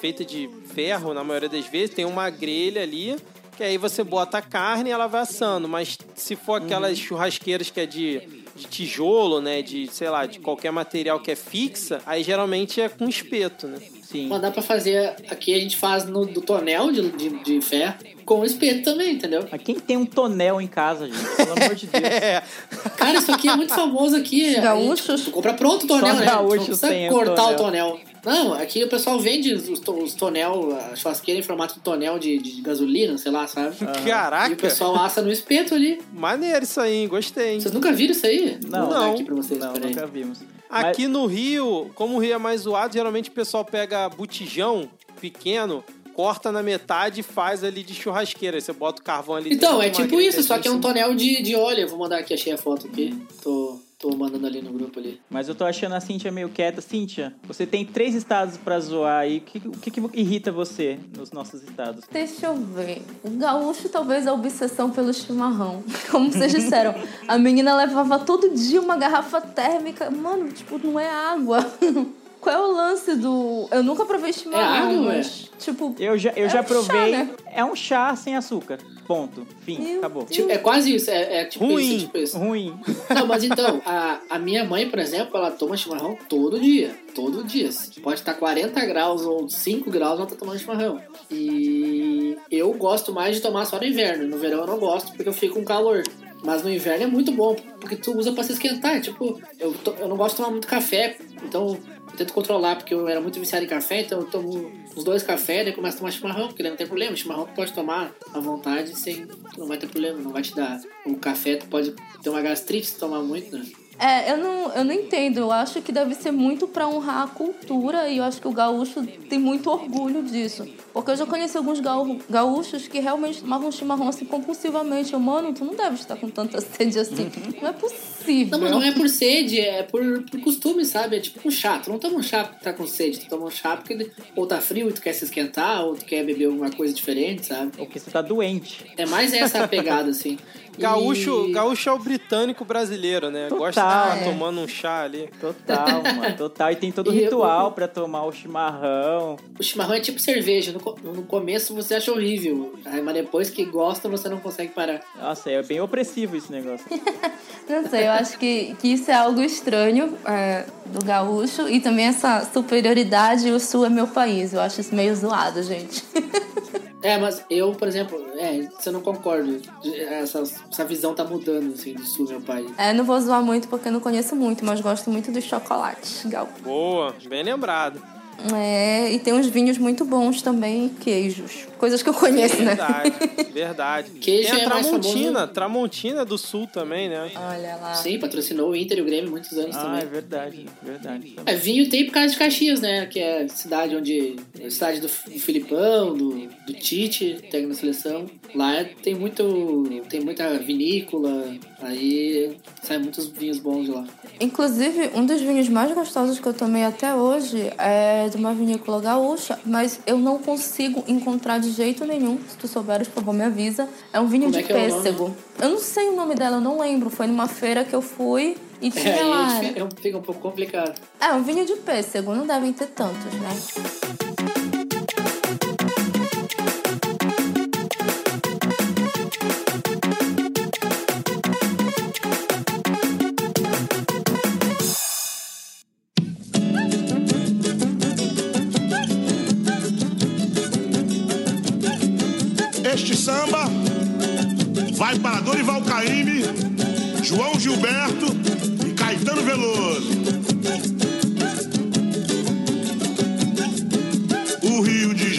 feita de ferro na maioria das vezes. Tem uma grelha ali, que aí você bota a carne e ela vai assando. Mas se for aquelas churrasqueiras que é de, de tijolo, né? De, sei lá, de qualquer material que é fixa, aí geralmente é com espeto, né? Sim. Mas dá pra fazer. Aqui a gente faz no do tonel de, de, de ferro com espeto também, entendeu? Mas quem tem um tonel em casa, gente? Pelo amor de Deus. É. Cara, isso aqui é muito famoso aqui. Gaúchos? Tu compra pronto o tonel, Só né? gaúchos tu não precisa o cortar o tonel. tonel. Não, aqui o pessoal vende os, to- os tonel, a churrasqueira em formato de tonel de, de gasolina, sei lá, sabe? Caraca. E o pessoal assa no espeto ali. Maneiro isso aí, hein? Gostei. hein? Vocês nunca viram isso aí? Não, não. aqui pra vocês, Não, nunca vimos. Aqui no Rio, como o Rio é mais zoado, geralmente o pessoal pega botijão pequeno, corta na metade e faz ali de churrasqueira. Aí você bota o carvão ali. Então, dentro é tipo isso, só que é um assim. tonel de, de óleo. Eu vou mandar aqui, achei a foto aqui. Tô, tô mandando ali no grupo ali. Mas eu tô achando a Cintia meio quieta. Cintia, você tem três estados pra zoar aí. O que, o que, que irrita você nos nossos estados? Deixa eu ver. O gaúcho talvez a obsessão pelo chimarrão. Como vocês disseram, a menina levava todo dia uma garrafa térmica. Mano, tipo, não é água. Qual é o lance do. Eu nunca provei chimarrão, água, mas. Tipo. Eu já, eu É já um chá, provei. né? É um chá sem açúcar. Ponto. Fim. Meu Acabou. Tipo, é quase isso, é, é tipo Ruim. isso, é tipo isso. Ruim. Não, mas então, a, a minha mãe, por exemplo, ela toma chimarrão todo dia. Todo dia. Pode estar 40 graus ou 5 graus, ela tá tomando chimarrão. E eu gosto mais de tomar só no inverno. No verão eu não gosto porque eu fico com calor. Mas no inverno é muito bom, porque tu usa pra se esquentar. Tipo, eu, to- eu não gosto de tomar muito café, então eu tento controlar, porque eu era muito viciado em café, então eu tomo uns dois cafés, daí começo a tomar chimarrão, porque não tem problema. Chimarrão tu pode tomar à vontade, sem, não vai ter problema, não vai te dar. O café tu pode ter uma gastrite se tomar muito, né? É, eu não, eu não entendo. Eu acho que deve ser muito pra honrar a cultura e eu acho que o gaúcho tem muito orgulho disso. Porque eu já conheci alguns gaú- gaúchos que realmente tomavam chimarrão assim compulsivamente. Eu, mano, tu não deve estar com tanta sede assim. Não é possível. Não, mas não é por sede, é por, por costume, sabe? É tipo um chá. Tu não toma um chá porque tá com sede, tu toma um chá porque ou tá frio e tu quer se esquentar, ou tu quer beber alguma coisa diferente, sabe? Ou porque você tá doente. É mais essa a pegada, assim. Gaúcho, E- gaúcho é o britânico brasileiro, né? Gosta de Total, estar é. tomando um chá ali. Total, mano, total. E tem todo o ritual o- pra tomar o chimarrão. O chimarrão é tipo cerveja. No, no começo você acha horrível, mas depois que gosta você não consegue parar. Nossa, é bem opressivo esse negócio. Não sei, eu acho que, que isso é algo estranho é, do gaúcho e também essa superioridade, o sul é meu país. Eu acho isso meio zoado, gente. É, mas eu, por exemplo, é, isso eu não concordo. Essa, essa visão tá mudando, assim, do sul, meu pai. É, não vou zoar muito porque eu não conheço muito, mas gosto muito dos chocolates gaúchos. Boa, bem lembrado. É, e tem uns vinhos muito bons também, e queijos. Coisas que eu conheço, né? Verdade, verdade. Queijo tem a é Tramontina, famoso- Tramontina do Sul também, né? Olha lá. Sim, patrocinou o Inter e o Grêmio muitos anos Ah, também. é verdade, verdade. É, vinho tem por causa de Caxias, né? Que é a cidade onde. a cidade do, Filipão, do, do Tite, técnico da seleção. Lá é- tem muito. tem muita vinícola, aí saem muitos vinhos bons de lá. Inclusive, um dos vinhos mais gostosos que eu tomei até hoje é de uma vinícola gaúcha, mas eu não consigo encontrar de jeito nenhum. Se tu souberes, por favor, me avisa. É um vinho Como de é é pêssego. Eu não sei o nome dela, eu não lembro. Foi numa feira que eu fui e tinha É, lá. fica um pouco complicado. É, um vinho de pêssego, não devem ter tantos, né?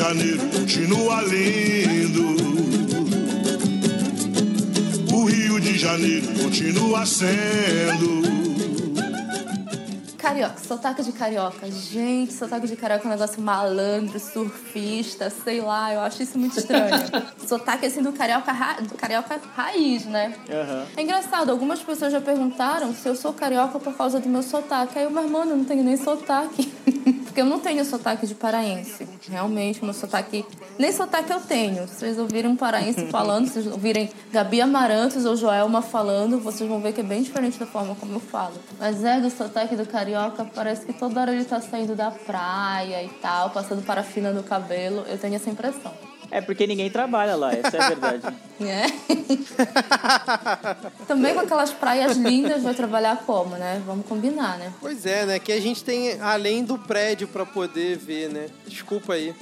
Janeiro continua lindo. O Rio de Janeiro continua sendo. Carioca, sotaque de carioca. Gente, sotaque de carioca é um negócio malandro, surfista, sei lá, eu acho isso muito estranho. sotaque assim do carioca, ra- do carioca raiz, né? Aham. É engraçado, algumas pessoas já perguntaram se eu sou carioca por causa do meu sotaque. Aí eu, mas mano, eu não tenho nem sotaque. Porque eu não tenho sotaque de paraense. Realmente, meu sotaque. Nem sotaque eu tenho. Se vocês ouvirem um paraense falando, se vocês ouvirem Gabi Amarantos ou Joelma falando, vocês vão ver que é bem diferente da forma como eu falo. Mas é do sotaque do carioca, parece que toda hora ele tá saindo da praia e tal, passando parafina no cabelo. Eu tenho essa impressão. É porque ninguém trabalha lá, essa é a verdade. É. Também com aquelas praias lindas, vai trabalhar como, né? Vamos combinar, né? Pois é, né? Que a gente tem além do prédio pra poder ver, né? Desculpa aí.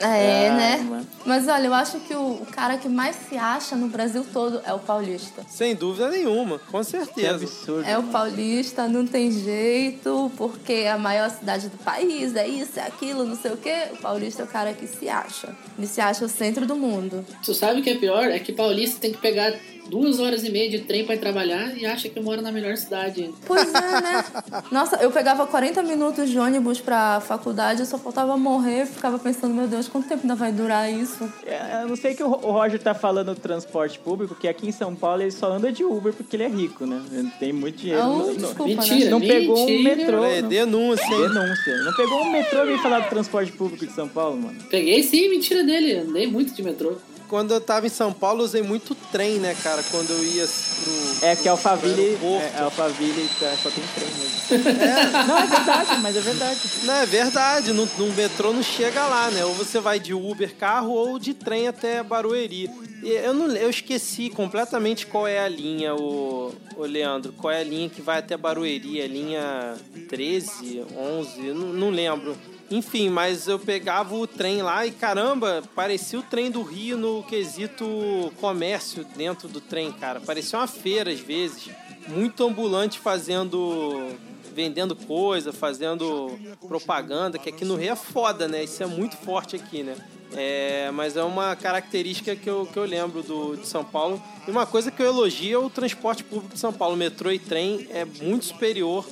É, Ah, né? mano. Mas olha, eu acho que o, o cara que mais se acha no Brasil todo é o paulista. Sem dúvida nenhuma, com certeza. absurdo. É o paulista, não tem jeito, porque é a maior cidade do país, é isso, é aquilo, não sei o quê. O paulista é o cara que se acha. Ele se acha o centro do mundo. Tu sabe o que é pior? É que paulista tem que pegar duas horas e meia de trem pra ir trabalhar e acha que mora na melhor cidade. Pois é, né? Nossa, eu pegava 40 minutos de ônibus pra faculdade, eu só faltava morrer, ficava pensando, meu Deus, quanto tempo ainda vai durar isso? É, Eu não sei que o Roger tá falando do transporte público, que aqui em São Paulo ele só anda de Uber porque ele é rico, né? Ele tem muito dinheiro. Ah, Não- não- desculpa, Mentira, não pegou um mentira. metrô. É, não- denúncia? Denúncia. Não pegou um metrô e veio falar do transporte público de São Paulo, mano. Peguei sim, mentira dele. Andei muito de metrô. Quando eu tava em São Paulo, eu usei muito trem, né, cara? Quando eu ia pro. É que Alphaville, é, Alphaville tá- só tem trem mesmo. Não, é verdade, mas é verdade. Não, é verdade. No, no metrô não chega lá, né? Ou você vai de Uber, carro, ou de trem até Barueri. E eu, não, eu esqueci completamente qual é a linha, o, o Leandro. Qual é a linha que vai até Barueri? A linha 13, 11? Eu Não, não lembro. Enfim, mas eu pegava o trem lá e caramba, parecia o trem do Rio no quesito comércio dentro do trem, cara. Parecia uma feira às vezes. Muito ambulante fazendo vendendo coisa, fazendo propaganda, que aqui no Rio é foda, né? Isso é muito forte aqui, né? É, mas é uma característica que eu, que eu lembro do, de São Paulo. E uma coisa que eu elogio é o transporte público de São Paulo. Metrô e trem é muito superior,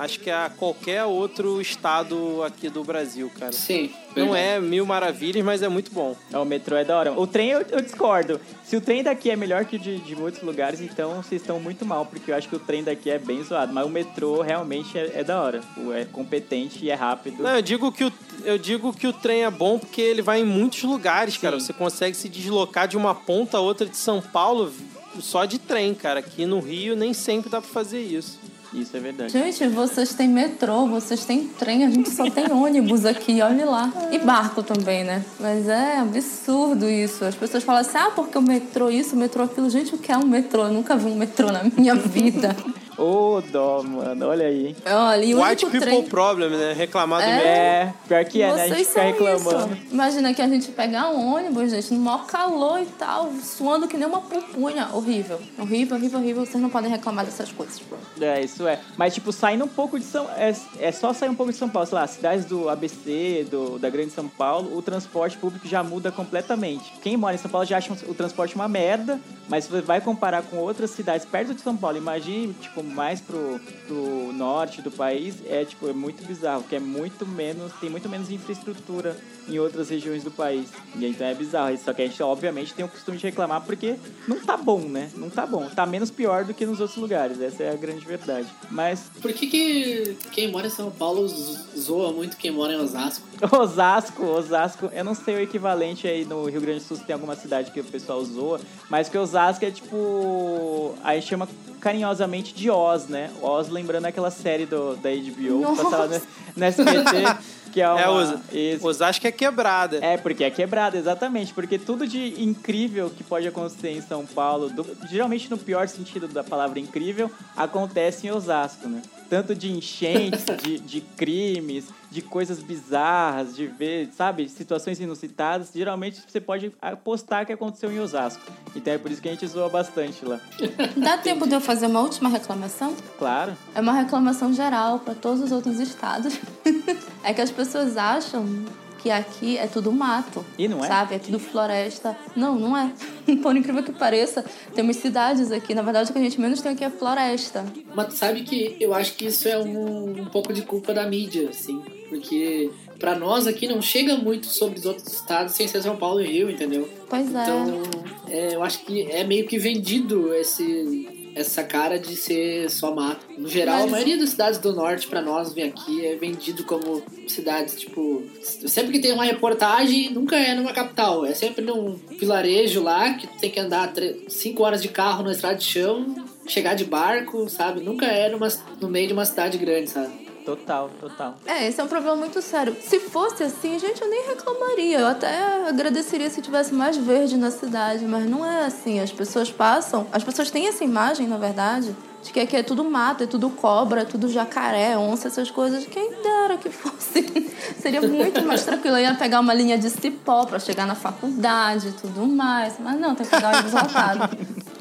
acho que a qualquer outro estado aqui do Brasil, cara. Sim. Não é mil maravilhas, mas é muito bom. É, o metrô é da hora. O trem eu, eu discordo. Se o trem daqui é melhor que o de, de muitos lugares, então vocês estão muito mal, porque eu acho que o trem daqui é bem zoado. Mas o metrô realmente é, é da hora. O- É competente e é rápido. Não, eu digo que o, eu digo que o trem é bom porque ele vai em muitos lugares, cara. Você consegue se deslocar de uma ponta a outra de São Paulo só de trem, cara. Aqui no Rio nem sempre dá pra fazer isso. Isso é verdade. Gente, vocês têm metrô, vocês têm trem, a gente só tem ônibus aqui, olhe lá. E barco também, né? Mas é absurdo isso. As pessoas falam assim, ah, porque o metrô isso, o metrô aquilo. Gente, o que é um metrô? Eu nunca vi um metrô na minha vida. Ô, dó, mano, olha aí. Olha, e o White único people trem... problem, né? Reclamar do É. É, pior que é, né? A gente Vocês fica reclamando. isso. Imagina que a gente pegar um ônibus, gente, no maior calor e tal, suando que nem uma pupunha. Horrível. Horrível, horrível, horrível. Vocês não podem reclamar dessas coisas. É, isso é. Mas, tipo, saindo um pouco de São... É, é só sair um pouco de São Paulo. Sei lá, cidades do ABC, do, da Grande São Paulo, o transporte público já muda completamente. Quem mora em São Paulo já acha o transporte uma merda, mas se você vai comparar com outras cidades perto de São Paulo, imagine, tipo, mais pro, pro norte do país, é, tipo, é muito bizarro, porque é muito menos... Tem muito menos infraestrutura em outras regiões do país. E então é bizarro. Só que a gente, obviamente, tem o costume de reclamar porque não tá bom, né? Não tá bom. Tá menos pior do que nos outros lugares. Essa é a grande verdade. Mas Por que, que quem mora em São Paulo zoa muito quem mora em Osasco? Osasco, Osasco, eu não sei o equivalente aí no Rio Grande do Sul se tem alguma cidade que o pessoal zoa, mas que Osasco é tipo. Aí chama carinhosamente de Oz, né? Oz lembrando aquela série do, da HBO, Nossa. passava no, no SBT, que é uma. É, Os- isso. Osasco é quebrada. É, porque é quebrada, exatamente. Porque tudo de incrível que pode acontecer em São Paulo, do- geralmente no pior sentido da palavra incrível, acontece em Osasco, né? Tanto de enchentes, de, de crimes, de coisas bizarras, de ver, sabe, situações inusitadas. Geralmente você pode apostar que aconteceu em Osasco. Então é por isso que a gente zoa bastante lá. Dá tempo de eu fazer uma última reclamação? Claro. É uma reclamação geral para todos os outros estados. é que as pessoas acham que aqui é tudo mato. E não é? Sabe? É tudo floresta. Não, não é. Por incrível que pareça, temos cidades aqui. Na verdade, o que a gente menos tem aqui é floresta. Mas sabe que eu acho que isso é um, um pouco de culpa da mídia, assim. Porque pra nós aqui não chega muito sobre os outros estados sem ser São Paulo e Rio, entendeu? Pois é. Então, é, eu acho que é meio que vendido esse, essa cara de ser só mato. No geral, Mas- a maioria das cidades do norte pra nós vem aqui é vendido como cidades, tipo... Sempre que tem uma reportagem, nunca é numa capital. É sempre num vilarejo lá, que tem que andar 5 horas de carro na estrada de chão, chegar de barco, sabe? Nunca é numa, no meio de uma cidade grande, sabe? Total, total. É, esse é um problema muito sério. Se fosse assim, gente, eu nem reclamaria. Eu até agradeceria se tivesse mais verde na cidade, mas não é assim. As pessoas passam, as pessoas têm essa imagem, na verdade, de que aqui é tudo mato, é tudo cobra, é tudo jacaré, onça, essas coisas. Quem dera que fosse. Seria muito mais tranquilo. Eu ia pegar uma linha de cipó pra chegar na faculdade e tudo mais. Mas não, tem que pegar o ônibus lotado.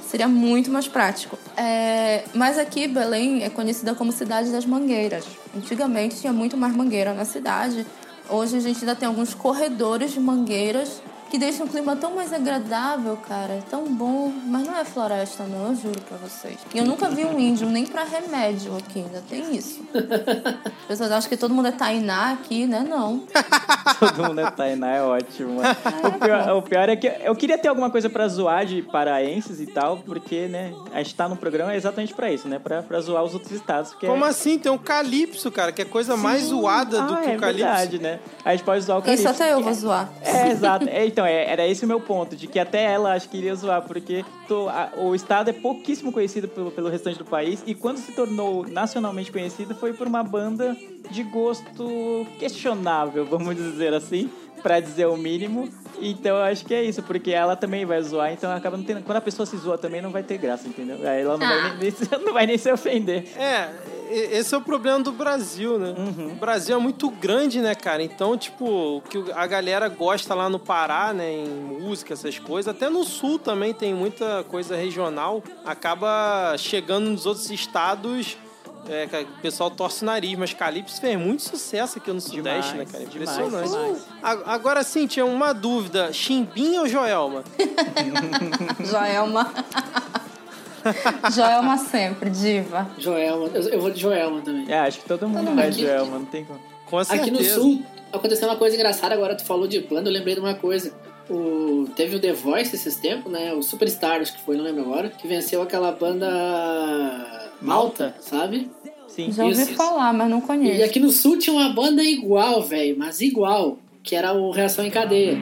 Seria muito mais prático. É, mas aqui, Belém é conhecida como cidade das mangueiras. Antigamente tinha muito mais mangueira na cidade. Hoje a gente ainda tem alguns corredores de mangueiras que deixam o clima tão mais agradável, cara. É tão bom. Mas não é floresta, não, eu juro pra vocês. E eu nunca vi um índio nem pra remédio aqui, ainda tem isso. As pessoas acham que todo mundo é Tainá aqui, né? Não. Todo mundo é Tainá, é ótimo. O pior, o pior é que eu queria ter alguma coisa pra zoar de paraenses e tal, porque, né, a gente tá no programa exatamente pra isso, né? Pra, pra zoar os outros estados. Porque Como é... assim? Tem um calypso, cara, que é coisa mais Sim. zoada do Ah, que é o calypso. verdade, né? A gente pode zoar o Isso Calypso. até eu vou zoar. É, exato. É, então, é, era esse o meu ponto, de que até ela acho que iria zoar, porque tô- a- o estado é pouquíssimo conhecido pelo, pelo restante do país, e quando se tornou nacionalmente conhecido foi por uma banda de gosto questionável, vamos dizer assim, pra dizer o mínimo. Então eu acho que é isso, porque ela também vai zoar, então acaba não tendo. Quando a pessoa se zoa também não vai ter graça, entendeu? Aí ela não, Ah. vai, nem, não vai nem se ofender. É, esse é o problema do Brasil, né? O Brasil é muito grande, né, cara? Então, tipo, o que a galera gosta lá no Pará, né, em música, essas coisas, até no Sul também tem muita coisa regional, acaba chegando nos outros estados É, cara, o pessoal torce o nariz, mas Calypso fez muito sucesso aqui no Sudeste, Demais, né, cara? demais, Impressionante. demais. A- Agora sim, tinha uma dúvida: Chimbinha ou Joelma? Joelma. Joelma sempre, diva. Joelma. Eu, eu vou de Joelma também. É, acho que todo mundo vai de Joelma, não tem como. Com Aqui no sul aconteceu uma coisa engraçada, agora tu falou de banda, eu lembrei de uma coisa. O, teve o The Voice esses tempos, né? O Superstar, acho que foi, não lembro agora, que venceu aquela banda Malta, sabe? Sim. Já ouvi Isso. falar, mas não E conheço. aqui no sul tinha uma banda igual, velho, mas igual, que era o Reação em Cadeia.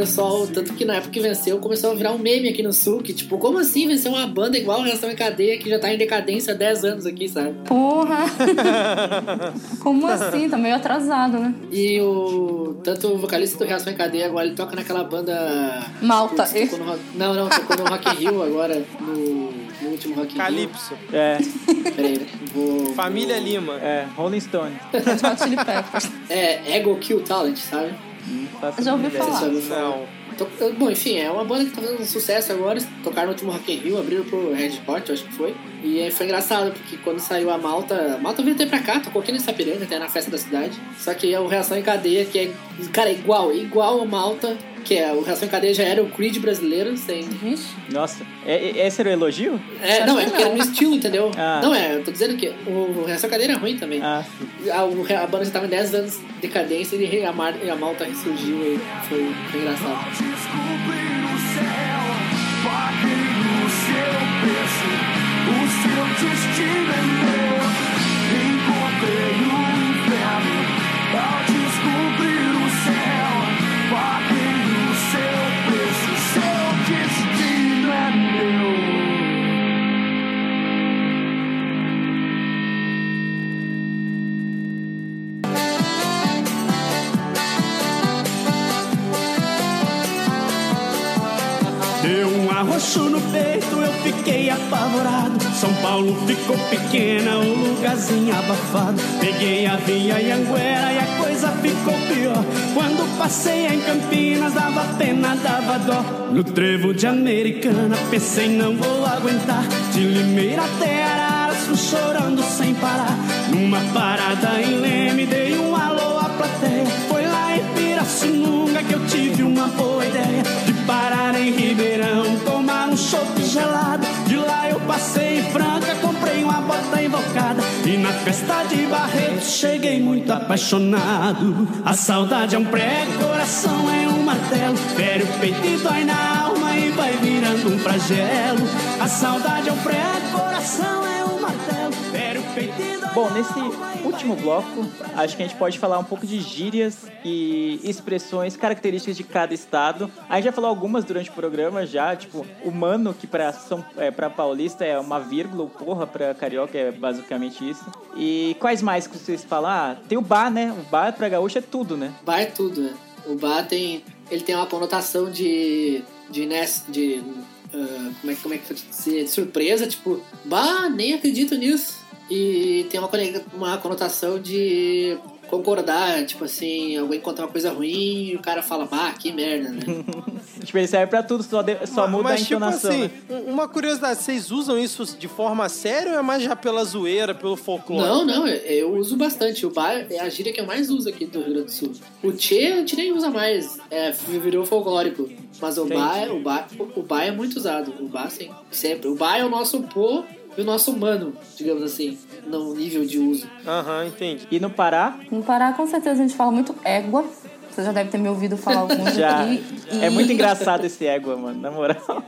Pessoal, tanto que na época que venceu, começou a virar um meme aqui no sul, que tipo, como assim vencer uma banda igual Reação em Cadeia que já tá em decadência há 10 anos aqui, sabe? Porra! Como assim? Tá meio atrasado, né? E o. Tanto o vocalista do Reação em Cadeia agora ele toca naquela banda. Malta. Putz, tocou no Rock- Não, não, tocou no Rock Rio agora, no, no último Rock. Calypso. É. Peraí, vou. Família Lima. É, Rolling Stone. É, Ego Kill Talent, sabe? Já ouvi Não sei se falar. você já ouviu falar. To- Bom, enfim, é uma banda que tá fazendo sucesso agora. Tocaram no último Rock in Rio, abriram pro Red Hot, eu acho que foi. E aí foi engraçado, porque quando saiu a Malta... A Malta veio até pra cá, tocou aqui no Sapiranga, até na festa da cidade. Só que é o Reação em Cadeia, que é, cara, igual, igual a Malta, que é o Reação em Cadeia já era o Creed brasileiro, sem... Nossa, é, é- esse era o elogio? É, não, é porque era no estilo, entendeu? Ah. Não, é, eu tô dizendo que o Reação em Cadeia era ruim também. Ah, A, o- a banda já tava em 10 anos de decadência e a, Mar- e a Malta ressurgiu e foi, foi engraçado. Descobrir o céu, paguei o seu preço, o seu destino é meu. Um arroxo no peito, eu fiquei apavorado. São Paulo ficou pequena, o lugarzinho abafado. Peguei a via Anguera e a coisa ficou pior. Quando passei em Campinas, dava pena, dava dó. No trevo de Americana, pensei não vou aguentar. De Limeira até Araras, fui chorando sem parar. Numa parada em Leme, dei um alô à plateia. Foi lá em Pirassununga que eu tive uma boa ideia de parar em Ribeirão, tomar um chopp gelado. De lá eu passei em Franca, comprei uma bota invocada. E na festa de Barretos cheguei muito apaixonado. A saudade é um prego, coração é um martelo. Fere o peito e dói na alma e vai virando um flagelo. A saudade é um prego, coração é Bom, nesse último bloco, acho que a gente pode falar um pouco de gírias e expressões características de cada estado. A gente já falou algumas durante o programa já, tipo, o mano, que pra, São, é, pra paulista é uma vírgula, o porra pra carioca é basicamente isso. E quais mais que vocês falam? Ah, tem o bar, né? O bar pra gaúcho é tudo, né? Bar é tudo, né? O bar tem. Ele tem uma conotação de. de. né, de ah, como, é, que- como é que eu? De surpresa, tipo, bah, nem acredito nisso. E tem uma, uma conotação de concordar, tipo assim, alguém conta uma coisa ruim e o cara fala, bah, que merda, né? Tipo, ele serve pra tudo, só, de- só muda Mas, a tipo entonação, assim, né? um- uma curiosidade, vocês usam isso de forma séria ou é mais já pela zoeira, pelo folclore? Não, não, eu, eu uso bastante. O bar é a gíria que eu mais uso aqui do Rio Grande do Sul. O tchê a gente nem usa mais, é, virou folclórico. Mas o Entendi. bar, o, bar, o bar é muito usado. O bar, sim, sempre. O bar é o nosso pô e o nosso mano, digamos assim, no nível de uso. Aham, entendi. E no Pará? No Pará, com certeza, a gente fala muito égua. Você já deve ter me ouvido falar alguns Já. aqui. E É muito engraçado esse égua, mano, na moral.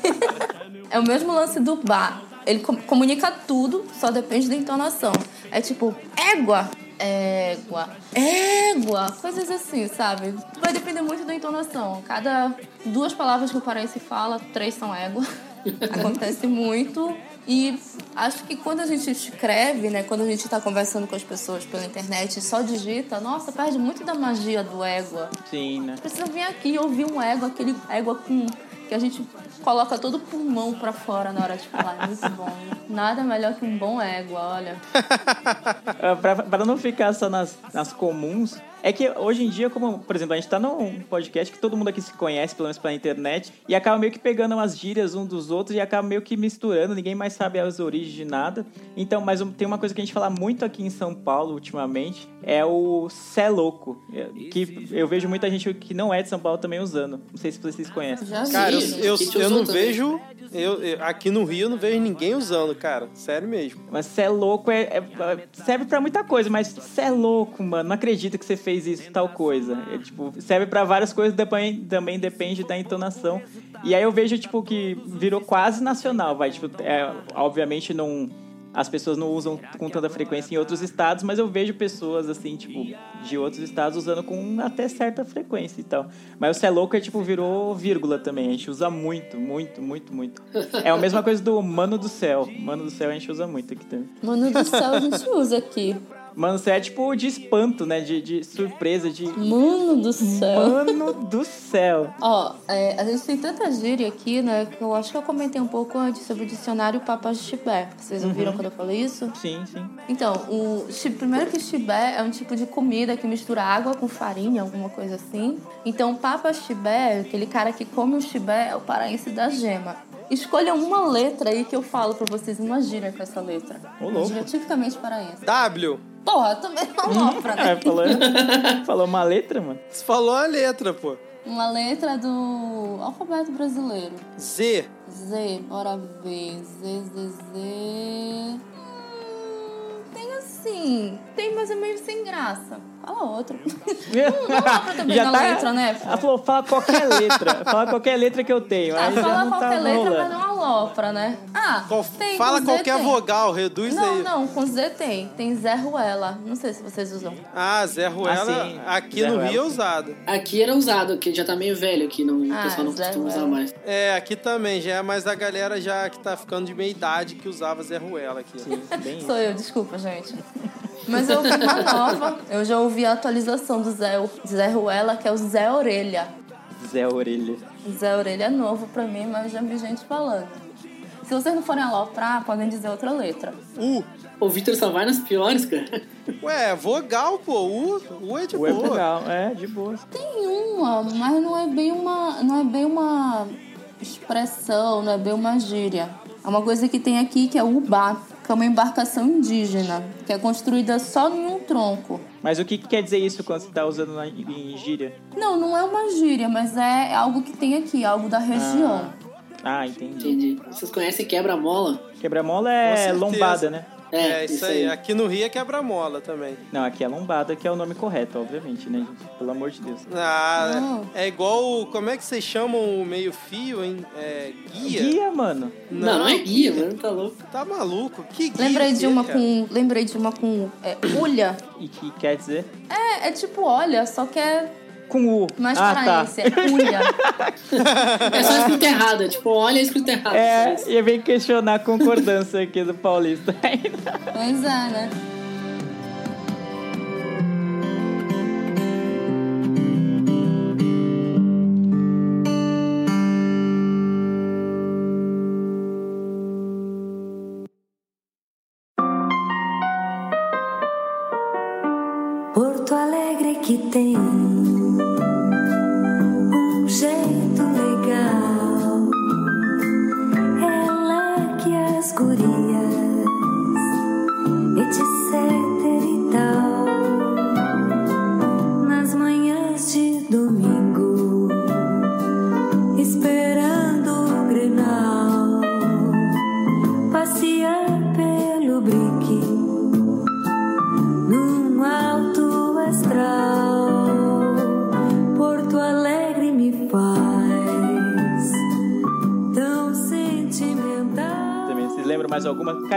É o mesmo lance do bar. Ele com- comunica tudo, só depende da entonação. É tipo, égua, égua, égua, coisas assim, sabe? Vai depender muito da entonação. Cada duas palavras que o paraense fala, três são égua. Acontece muito. E acho que quando a gente escreve, né, quando a gente está conversando com as pessoas pela internet e só digita, nossa, perde muito da magia do égua. Sim, né? Precisa vir aqui e ouvir um égua, aquele égua com que a gente coloca todo o pulmão pra fora na hora de falar. É muito bom. Nada melhor que um bom égua, olha. Pra, pra não ficar só nas, nas comuns, é que hoje em dia, como, por exemplo, a gente tá num podcast que todo mundo aqui se conhece, pelo menos pela internet, e acaba meio que pegando umas gírias um dos outros e acaba meio que misturando, ninguém mais sabe as origens de nada. Então, mas tem uma coisa que a gente fala muito aqui em São Paulo ultimamente, é o cé louco, é, que eu vejo muita gente que não é de São Paulo também usando. Não sei se vocês conhecem. Cara, eu, eu, eu não vejo. Eu, eu- aqui no Rio eu não vejo ninguém usando, cara. Sério mesmo. Mas cê é louco, é, é- serve pra muita coisa, mas cê é louco, mano. Não acredito que você fez isso, tal coisa. É, tipo, serve pra várias coisas, também, depende da entonação. E aí eu vejo, tipo, que virou quase nacional, vai. Tipo, é, obviamente não. As pessoas não usam com tanta frequência em outros estados, mas eu vejo pessoas, assim, tipo, de outros estados usando com até certa frequência e tal. Mas o cê é louco é, tipo, virou vírgula também. A gente usa muito, muito, muito, muito. É a mesma coisa do mano do céu. Mano do céu a gente usa muito aqui também. Mano do céu, a gente usa aqui. Mano, você é tipo de espanto, né? De, de surpresa, de. Mano do céu. Mano do céu. Ó, é, a gente tem tanta gíria aqui, né? Que eu acho que eu comentei um pouco antes sobre o dicionário Papas Chibé. Vocês ouviram Uhum. quando eu falei isso? Sim, sim. Então, o primeiro que chibé é um tipo de comida que mistura água com farinha, alguma coisa assim. Então, papa chibé, aquele cara que come o chibé, é o paraense da gema. Escolha uma letra aí que eu falo pra vocês, uma gíria com essa letra. Ô, louco. gíria tipicamente paraense. W. Porra, também é uma louca, né? É, falou, falou uma letra, mano. Você falou a letra, pô. Uma letra do alfabeto brasileiro. Z. Z, bora ver. Z, Z, Z. Hum, tem assim. Tem, mas é meio sem graça. Fala outro. não, não dá pra também Já na tá- letra, né? Ela falou, fala qualquer letra. fala qualquer letra que eu tenho. Tá, Aí já fala não qualquer tá letra, rolando. mas não alopra, né? Ah, tem Fala com Z qualquer tem. vogal, reduz Não, aí. não, com Z tem. Tem Zé Ruela. Não sei se vocês usam. Ah, Zé Ruela, Ah, sim. aqui Zé no Ruela, Rio é sim. usado. Aqui era usado, que já tá meio velho aqui, não, o Ah, pessoal não Zé costuma usar Ruela. mais. É, aqui também, já é mais da galera já que tá ficando de meia idade que usava Zé Ruela aqui. Sou eu, desculpa, gente. Mas eu ouvi uma nova. Eu já ouvi a atualização do Zé, Zé Ruela, que é o Zé Orelha. Zé Orelha. Zé Orelha é novo pra mim, mas já vi gente falando. Se vocês não forem aloprar, podem dizer outra letra. U. O Vitor só vai nas piores, cara. Ué, vogal, pô. U, U é de U é boa. vogal, é, de boa. Tem uma, mas não é bem uma, não é bem uma expressão, não é bem uma gíria. É uma coisa que tem aqui que é o ubá, que é uma embarcação indígena, que é construída só em um tronco. Mas o que, que quer dizer isso quando você tá usando na, em gíria? Não, não é uma gíria, mas é algo que tem aqui, algo da região. Ah, entendi. Entendi. Vocês conhecem quebra-mola? Quebra-mola é lombada, né? É, isso aí. Aqui no Rio é quebra-mola também. Não, aqui é lombada, que é o nome correto, obviamente, né, gente? Pelo amor de Deus. Ah, é igual. Como é que vocês chamam o meio-fio, hein? É, guia? Guia, mano. Não, não é guia, mano, tá louco. Tá maluco? Que guia? Lembrei de é, uma cara? com, lembrei de uma com é, ulha. E que quer dizer? É, é tipo olha, só que é Com U. mais ah, tá. é ulha. É só escrito errado, é tipo, olha escrito errado. É, e vem questionar a concordância aqui do Paulista. Pois é, né? Porto Alegre que tem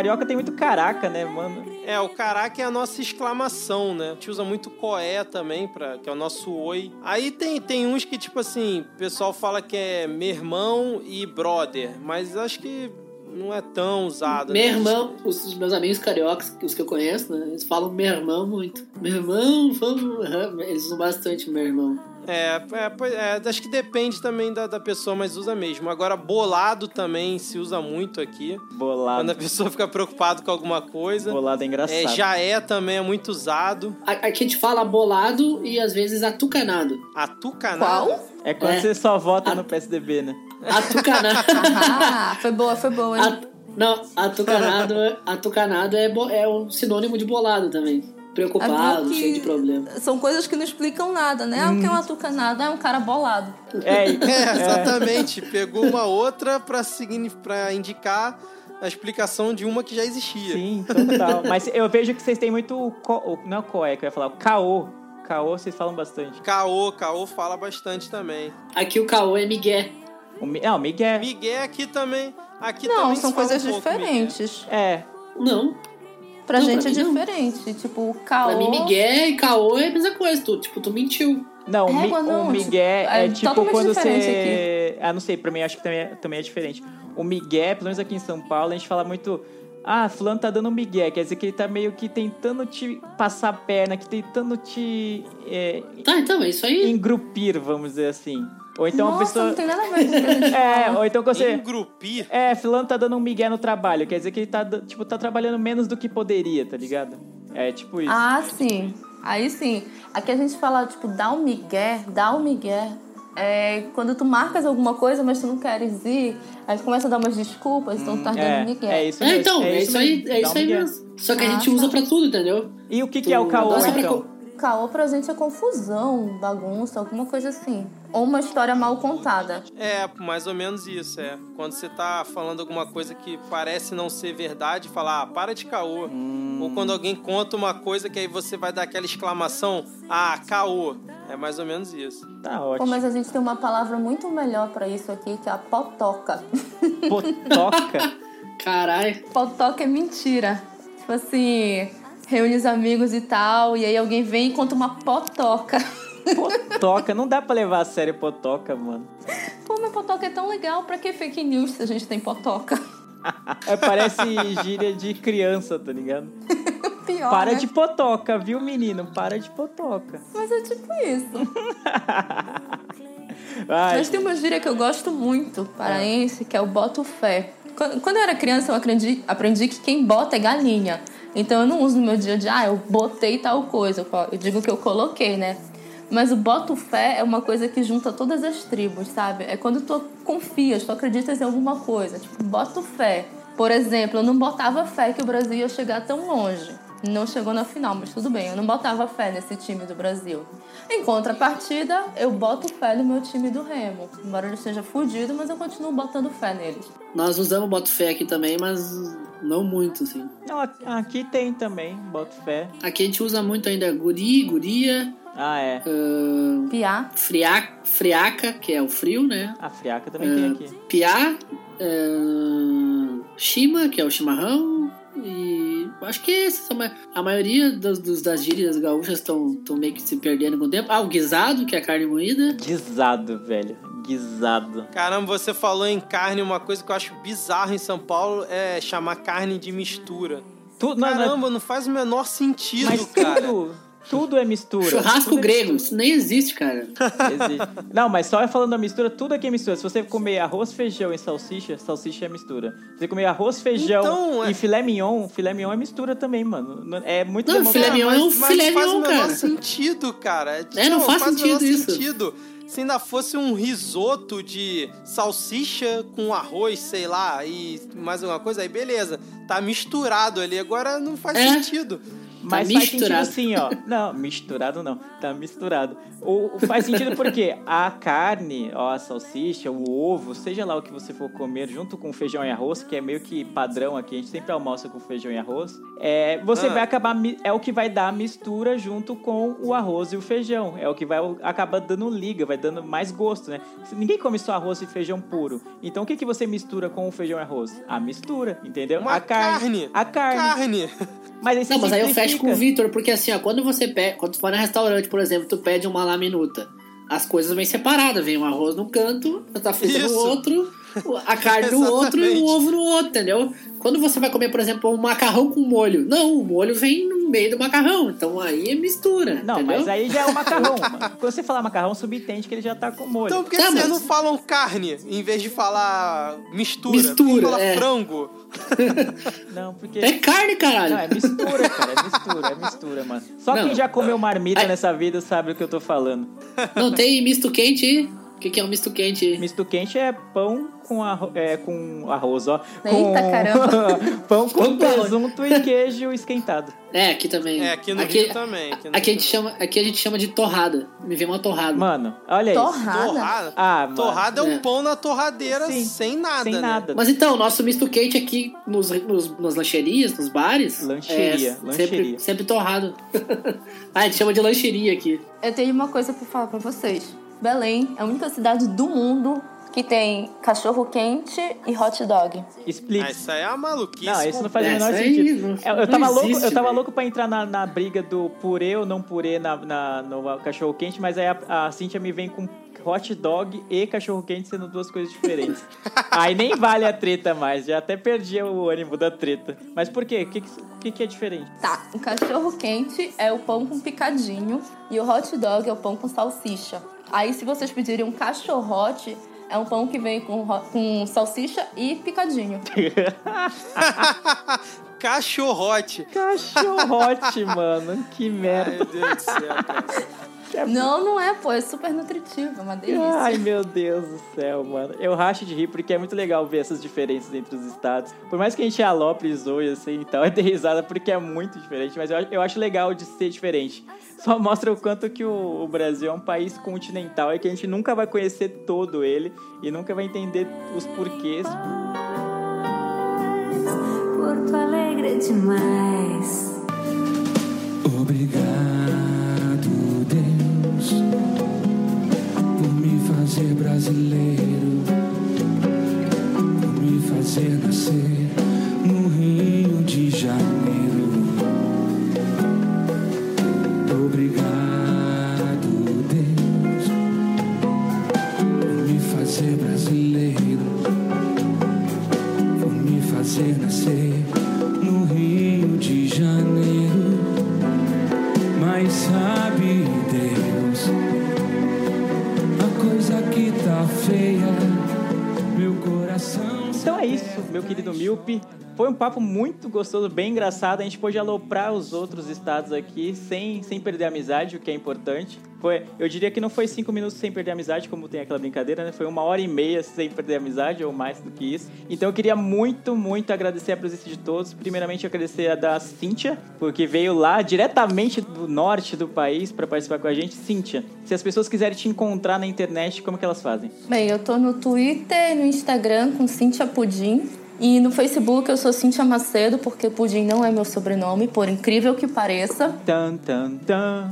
Carioca tem muito caraca, né, mano? É, o caraca é a nossa exclamação, né? A gente usa muito coé também, pra, que é o nosso oi. Aí tem, tem uns que, tipo assim, o pessoal fala que é meu irmão e brother, mas acho que não é tão usado. Meu né? irmão, os, meus amigos cariocas, os que eu conheço, né? Eles falam meu irmão muito. Meu irmão, vamos. Eles usam bastante meu irmão. É, é, é, acho que depende também da, da pessoa, mas usa mesmo. Agora, bolado também se usa muito aqui. Bolado. Quando a pessoa fica preocupada com alguma coisa. Bolado é engraçado. É, já é também, é muito usado. A- Aqui a gente fala bolado e às vezes atucanado. Atucanado? É quando É. você só vota no PSDB, né? Atucanado. Ah, foi boa, foi boa, hein? Não, atucanado, atucanado é, bo- é um sinônimo de bolado também. Preocupado, É que- cheio de problema. São coisas que não explicam nada, né? Ah, o que é um atucanado? Ah, é um cara bolado. É, É, exatamente. Pegou uma outra pra, signi- pra indicar a explicação de uma que já existia. Sim, total. Mas eu vejo que vocês têm muito. Co... o- Não é o coé que eu ia falar, o caô. Caô vocês falam bastante. Caô, Caô fala bastante também. Aqui o caô é migué. O, Mi- não, o Miguel. Miguel aqui também. Aqui Não, também são coisas um diferentes. É. Não. Pra Não, gente pra é mim não. diferente. Tipo, o caô... Pra mim, migué e caô é a mesma coisa. Tu, tipo, tu mentiu. Não, o, Mi- não, o Miguel é é, tipo quando diferente você. Ah, não sei, pra mim acho que também é, também é diferente. O Miguel, pelo menos aqui em São Paulo, a gente fala muito. Ah, fulano tá dando Miguel, quer dizer que ele tá meio que tentando te passar a perna, que tentando te. É, Tá, então, é isso aí. Engrupir, vamos dizer assim. Ou então a Nossa, pessoa. não tem nada a ver com a É, ou então que você. Engrupir? É, fulano tá dando um migué no trabalho. Quer dizer que ele tá, tipo, tá trabalhando menos do que poderia, tá ligado? É tipo isso. Ah, sim. Aí sim. Aqui a gente fala, tipo, dá um migué, dá um migué. É quando tu marcas alguma coisa, mas tu não queres ir, aí tu começa a dar umas desculpas, então tu tá dando é, migué. é isso É, mesmo. então, é, isso aí, mesmo. é isso aí mesmo. Só que a Ah, gente tá. usa pra tudo, entendeu? E o que, que é o caô, então? Caô pra gente é confusão, bagunça, alguma coisa assim. Ou uma história mal contada. É, mais ou menos isso, é. Quando você tá falando alguma coisa que parece não ser verdade, falar, ah, para de caô. Hum. Ou quando alguém conta uma coisa que aí você vai dar aquela exclamação, ah, caô. É mais ou menos isso. Tá Pô, ótimo. mas a gente tem uma palavra muito melhor pra isso aqui, que é a potoca. Potoca? Caralho. Potoca é mentira. Tipo assim, reúne os amigos e tal, e aí alguém vem e conta uma potoca. Potoca, não dá pra levar a sério potoca, mano. Pô, mas potoca é tão legal, pra que fake news se a gente tem potoca? É, parece gíria de criança, tá ligado? Pior, Para né? de potoca, viu, menino? Para de potoca. Mas é tipo isso. Ai, Mas tem uma gíria que eu gosto muito, paraense, que é o boto fé. Quando quando eu era criança, eu aprendi, aprendi que quem bota é galinha. Então eu não uso no meu dia a dia, ah, eu botei tal coisa. Eu digo que eu coloquei, né? Mas o boto fé é uma coisa que junta todas as tribos, sabe? É quando tu confias, tu acreditas em alguma coisa. Tipo, boto fé. Por exemplo, eu não botava fé que o Brasil ia chegar tão longe. Não chegou na final, mas tudo bem. Eu não botava fé nesse time do Brasil. Em contrapartida, eu boto fé no meu time do Remo. Embora ele esteja fudido, mas eu continuo botando fé neles. Nós usamos boto fé aqui também, mas não muito, assim. Aqui- tem também, boto fé. Aqui a gente usa muito ainda guri, guria, Ah, é. ahn, Piá. friaca, friaca, que é o frio, né? A friaca também tem aqui. Piá, shima, que é o chimarrão, e acho que esses são ma- a maioria dos, dos- das gírias gaúchas estão meio que se perdendo com o tempo. Ah, o guisado, que é a carne moída. Guisado, velho. Guisado. Caramba, você falou em carne, uma coisa que eu acho bizarro em São Paulo é chamar carne de mistura. Tu, não, não, Caramba, não faz o menor sentido, mas cara. tudo, tudo é mistura. Churrasco Tudo é grego, isso nem existe, cara. Existe. Não, mas só falando da mistura, tudo aqui é mistura. Se você comer arroz, feijão e salsicha, salsicha é mistura. Se você comer arroz, feijão Então, é- e filé mignon, filé mignon é mistura também, mano. Não- É muito Não, filé mignon é um mas filé faz mignon, o menor cara. sentido, cara. É, não faz o menor sentido isso. sentido. Se ainda fosse um risoto de salsicha com arroz, sei lá, e mais alguma coisa, aí beleza. Tá misturado ali. Agora não faz É. sentido. Mas faz sentido misturado. sim, ó. Não, misturado não. Tá misturado. O, o- faz sentido porque a carne, ó, a salsicha, o ovo, seja lá o que você for comer, junto com feijão e arroz, que é meio que padrão aqui, a gente sempre almoça com feijão e arroz, é, você Ah. vai acabar. É o que vai dar a mistura junto com o arroz e o feijão. É o que vai acabar dando liga, vai dando mais gosto, né? Ninguém come só arroz e feijão puro. Então o que, que você mistura com o feijão e arroz? A mistura, entendeu? Uma a carne. carne. A carne. Carne. Mas aí você Não, mas aí eu fecho com o Vitor, porque assim, ó, quando você pede, quando tu vai no restaurante, por exemplo, tu pede uma laminuta, as coisas vêm separadas, vem um arroz num canto, a frita no outro, a carne no outro e o ovo no outro, entendeu? Quando você vai comer, por exemplo, um macarrão com molho, não, o molho vem no meio do macarrão, então aí é mistura, Não, entendeu? mas aí já é o macarrão. Quando você falar macarrão, subentende que ele já tá com molho. Então por que Tá, vocês mas- não falam carne em vez de falar mistura? Mistura, fala é. frango? Não, porque. É carne, caralho. Não, é mistura, cara. É mistura, é mistura, mano. Só Não. quem já comeu marmita Ai. nessa vida sabe o que eu tô falando. Não tem misto quente? O que, que é um misto quente? Misto quente é pão com, arro é, com arroz, ó. Eita, com... caramba. pão com Pão presunto e queijo esquentado. É, aqui também. É, aqui no aqui, Rio também. Aqui, no Aqui a, gente chama, aqui a gente chama de torrada. Me vem uma torrada. Mano, olha isso. Torrada? Torrada. Ah, mano. Torrada é um É. pão na torradeira Sim, sem nada, Sem né? nada. Mas então, o nosso misto quente aqui nos, nos, nas lancherias, nos bares. Lancheria, é lancheria. Sempre, sempre torrado. ah, a gente chama de lancheria aqui. Eu tenho uma coisa pra falar pra vocês. Belém é a única cidade do mundo que tem cachorro quente e hot dog. Explique. Ah, isso aí é uma maluquice. Não, isso não faz o menor sentido. não- Eu, eu tava louco, existe, eu tava louco pra entrar na, na briga do purê ou não purê na, na- no cachorro quente, mas aí a, a Cintia me vem com hot dog e cachorro quente sendo duas coisas diferentes. aí nem vale a treta mais, já até perdi o ânimo da treta. Mas por quê? O que, que que é diferente? Tá, o cachorro quente é o pão com picadinho e o hot dog é o pão com salsicha. Aí, se vocês pedirem um cachorrote, é um pão que vem com, com salsicha e picadinho. Cachorrote. Cachorrote, mano. Que Ai, merda. meu Deus do céu, cara. Não, não é, pô. É super nutritivo, é uma delícia. Ai, meu Deus do céu, mano. Eu racho de rir porque é muito legal ver essas diferenças entre os estados. Por mais que a gente alopre e zoe assim e tal, é ter risada porque é muito diferente. Mas eu, acho- eu acho legal de ser diferente. Só mostra o quanto que o, o Brasil é um país continental e que a gente nunca vai conhecer todo ele e nunca vai entender os porquês. Porto Alegre é demais. Obrigado, por me fazer brasileiro, por me fazer nascer Então é isso, meu querido Milpe. Foi um papo muito gostoso, bem engraçado. A gente pôde aloprar os outros estados aqui sem, sem perder a amizade, o que é importante. Foi, eu diria que não foi cinco minutos sem perder a amizade, como tem aquela brincadeira, né? Foi uma hora e meia sem perder a amizade, ou mais do que isso. Então eu queria muito, muito agradecer a presença de todos. Primeiramente, agradecer a da Cíntia, porque veio lá diretamente do norte do país para participar com a gente. Cíntia, se as pessoas quiserem te encontrar na internet, como que elas fazem? Bem, eu tô no Twitter e no Instagram com Cintia Pudim. E no Facebook eu sou Cintia Macedo, porque Pudim não é meu sobrenome, por incrível que pareça. Tan, tan, tan.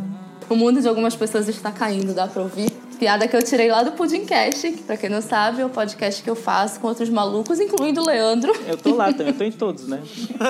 O mundo de algumas pessoas está caindo, dá pra ouvir. Piada que eu tirei lá do Pudimcast, que pra quem não sabe é o podcast que eu faço com outros malucos, incluindo o Leandro. Eu tô lá também, eu tô em todos, né?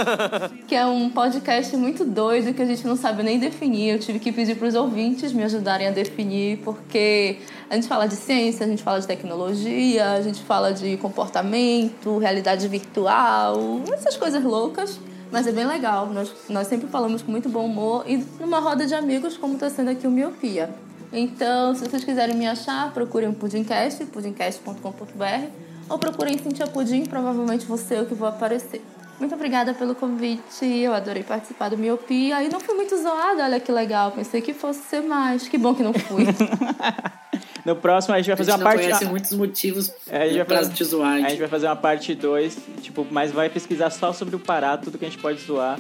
que é um podcast muito doido que a gente não sabe nem definir. Eu tive que pedir para os ouvintes me ajudarem a definir, porque a gente fala de ciência, a gente fala de tecnologia, a gente fala de comportamento, realidade virtual, essas coisas loucas. Mas é bem legal. Nós, nós sempre falamos com muito bom humor e numa roda de amigos, como está sendo aqui o Miopia. Então, se vocês quiserem me achar, procurem o Pudimcast, pudimcast.com.br, ou procurem Cintia Pudim, provavelmente você é o que vou aparecer. Muito obrigada pelo convite, eu adorei participar do Miopia e não fui muito zoada, olha que legal, pensei que fosse ser mais, que bom que não fui. No próximo a gente vai fazer a uma gente não parte. conhece muitos motivos É, a gente vai pra fazer, te zoar. a gente vai fazer uma parte 2, tipo, mas vai pesquisar só sobre o Pará, tudo que a gente pode zoar.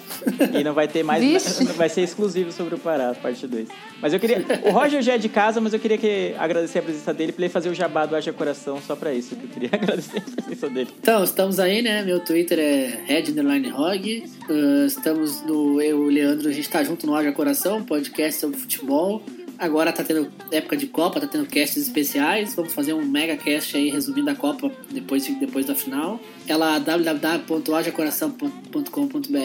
e não vai ter mais. Vixe. vai ser exclusivo sobre o Pará, parte 2. Mas eu queria. O Roger já é de casa, mas eu queria que, agradecer a presença dele pra ele fazer o jabá do Haja Coração só pra isso. Que eu queria agradecer a presença dele. Então, estamos aí, né? Meu Twitter é Red Underline Hog. Uh, estamos no. Eu e o Leandro, a gente tá junto no Haja Coração, podcast sobre futebol. Agora tá tendo época de Copa, tá tendo casts especiais. Vamos fazer um mega cast aí resumindo a Copa depois, depois da final. É lá www.hajacoração.com.br.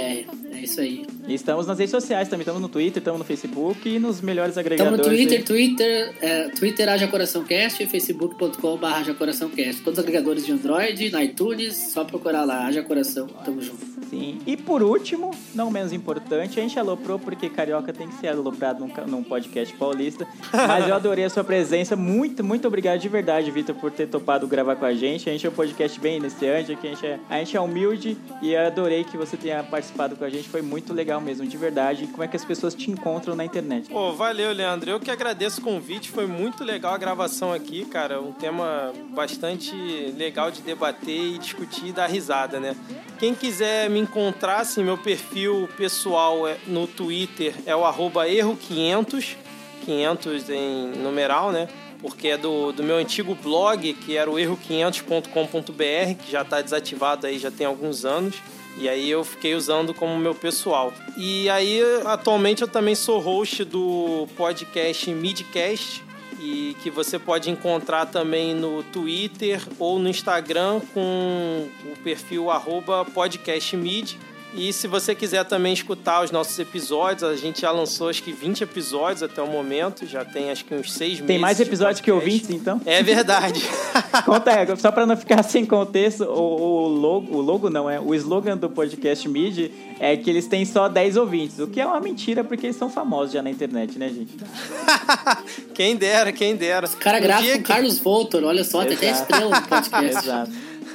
É isso aí. E estamos nas redes sociais também, estamos no Twitter, estamos no Facebook e nos melhores Estamos agregadores. no Twitter. Twitter, é, Twitter Haja Coração Cast e facebook.com.br Haja Coração Cast. Todos os agregadores de Android, na iTunes, só procurar lá, Haja Coração. Tamo junto. Sim. E por último, não menos importante, a gente aloprou porque carioca tem que ser aloprado num, num podcast paulista. Mas eu adorei a sua presença. Muito, muito obrigado de verdade, Vitor, por ter topado gravar com a gente. A gente é um podcast bem iniciante, a gente é, a gente é humilde e eu adorei que você tenha participado com a gente. Foi muito legal mesmo, de verdade. Como é que as pessoas te encontram na internet? Pô, valeu, Leandro. Eu que agradeço o convite. Foi muito legal a gravação aqui, cara. Um tema bastante legal de debater e discutir e dar risada, né? Quem quiser me encontrar, assim, meu perfil pessoal é, no Twitter é o arroba erro500, 500 em numeral, né? Porque é do, do meu antigo blog, que era o erro500.com.br, que já está desativado aí já tem alguns anos. E aí eu fiquei usando como meu pessoal. E aí, atualmente, eu também sou host do podcast Midcast, e que você pode encontrar também no Twitter ou no Instagram com o perfil podcastmid. E se você quiser também escutar os nossos episódios, a gente já lançou acho que 20 episódios até o momento, já tem acho que uns 6 meses. Tem mais episódios que ouvintes, então? É verdade. Conta aí, só pra não ficar sem contexto, o, o logo, o logo não é, o slogan do podcast Mid é que eles têm só 10 ouvintes, o que é uma mentira porque eles são famosos já na internet, né, gente? Quem dera, quem dera. O cara Um grava dia com Carlos Voltor, olha só, tem até Exato. estrela no podcast. Exato.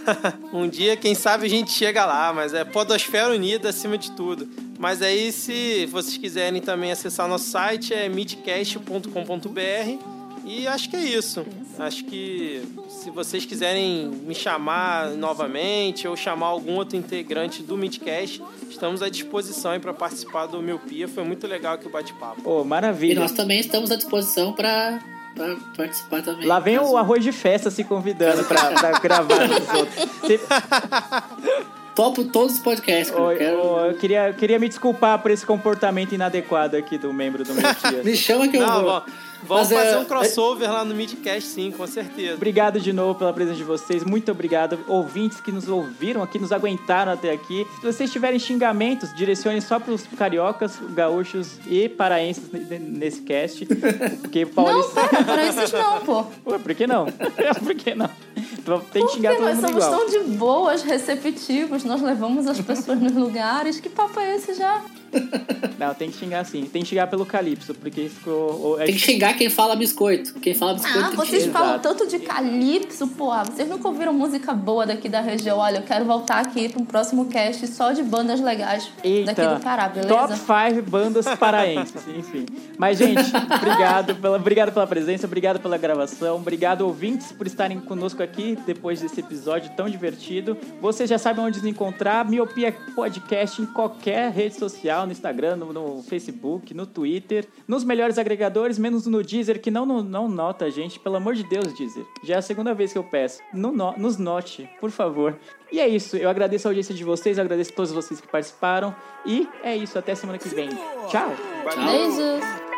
um dia, quem sabe, a gente chega lá, mas é Podosfera Unida acima de tudo. Mas aí, se vocês quiserem também acessar nosso site, é midcast.com.br. E acho que é isso. Acho que se vocês quiserem me chamar novamente ou chamar algum outro integrante do Midcast, estamos à disposição para participar do Miopia. Foi muito legal aqui o bate-papo. Pô, E maravilha. nós também estamos à disposição para participar também. Lá vem Caso- o arroz de festa se convidando pra, pra gravar com os outros. Você- Topo todos os podcasts. Ô, Eu quero- ô, eu, queria, eu queria me desculpar por esse comportamento inadequado aqui do membro do meu tia. Me chama que eu Não, vou. vamos, vamos Mas, fazer é, um crossover lá no Midcast, sim, com certeza. Obrigado de novo pela presença de vocês. Muito obrigado, ouvintes que nos ouviram aqui, nos aguentaram até aqui. Se vocês tiverem xingamentos, direcione só para os cariocas, gaúchos e paraenses nesse cast. Porque Não, paulista. pera, para esses não, pô. Ué, por que não? por que não? Tem que Porque xingar todo nós mundo somos igual. tão de boas, receptivos, nós levamos as pessoas nos lugares. Que papo é esse já? Não, tem que xingar assim. Tem que xingar pelo Calypso, porque ficou. Tem que xingar quem fala biscoito. Quem fala biscoito Ah, vocês xingar. falam tanto de calypso, porra. Vocês nunca ouviram música boa daqui da região? Olha, eu quero voltar aqui para um próximo cast só de bandas legais daqui do Pará, beleza? Top 5 bandas paraenses, enfim. Mas, gente, obrigado pela, obrigado pela presença, obrigado pela gravação, obrigado, ouvintes, por estarem conosco aqui depois desse episódio tão divertido. Vocês já sabem onde nos encontrar, Miopia Podcast em qualquer rede social, no Instagram, no, no Facebook, no Twitter, nos melhores agregadores, menos no Deezer, que não, não, não nota a gente, pelo amor de Deus, Deezer. Já é a segunda vez que eu peço. No, no- nos note, por favor. E é isso, eu agradeço a audiência de vocês, agradeço a todos vocês que participaram. E é isso, até semana que vem. Tchau! Beijos.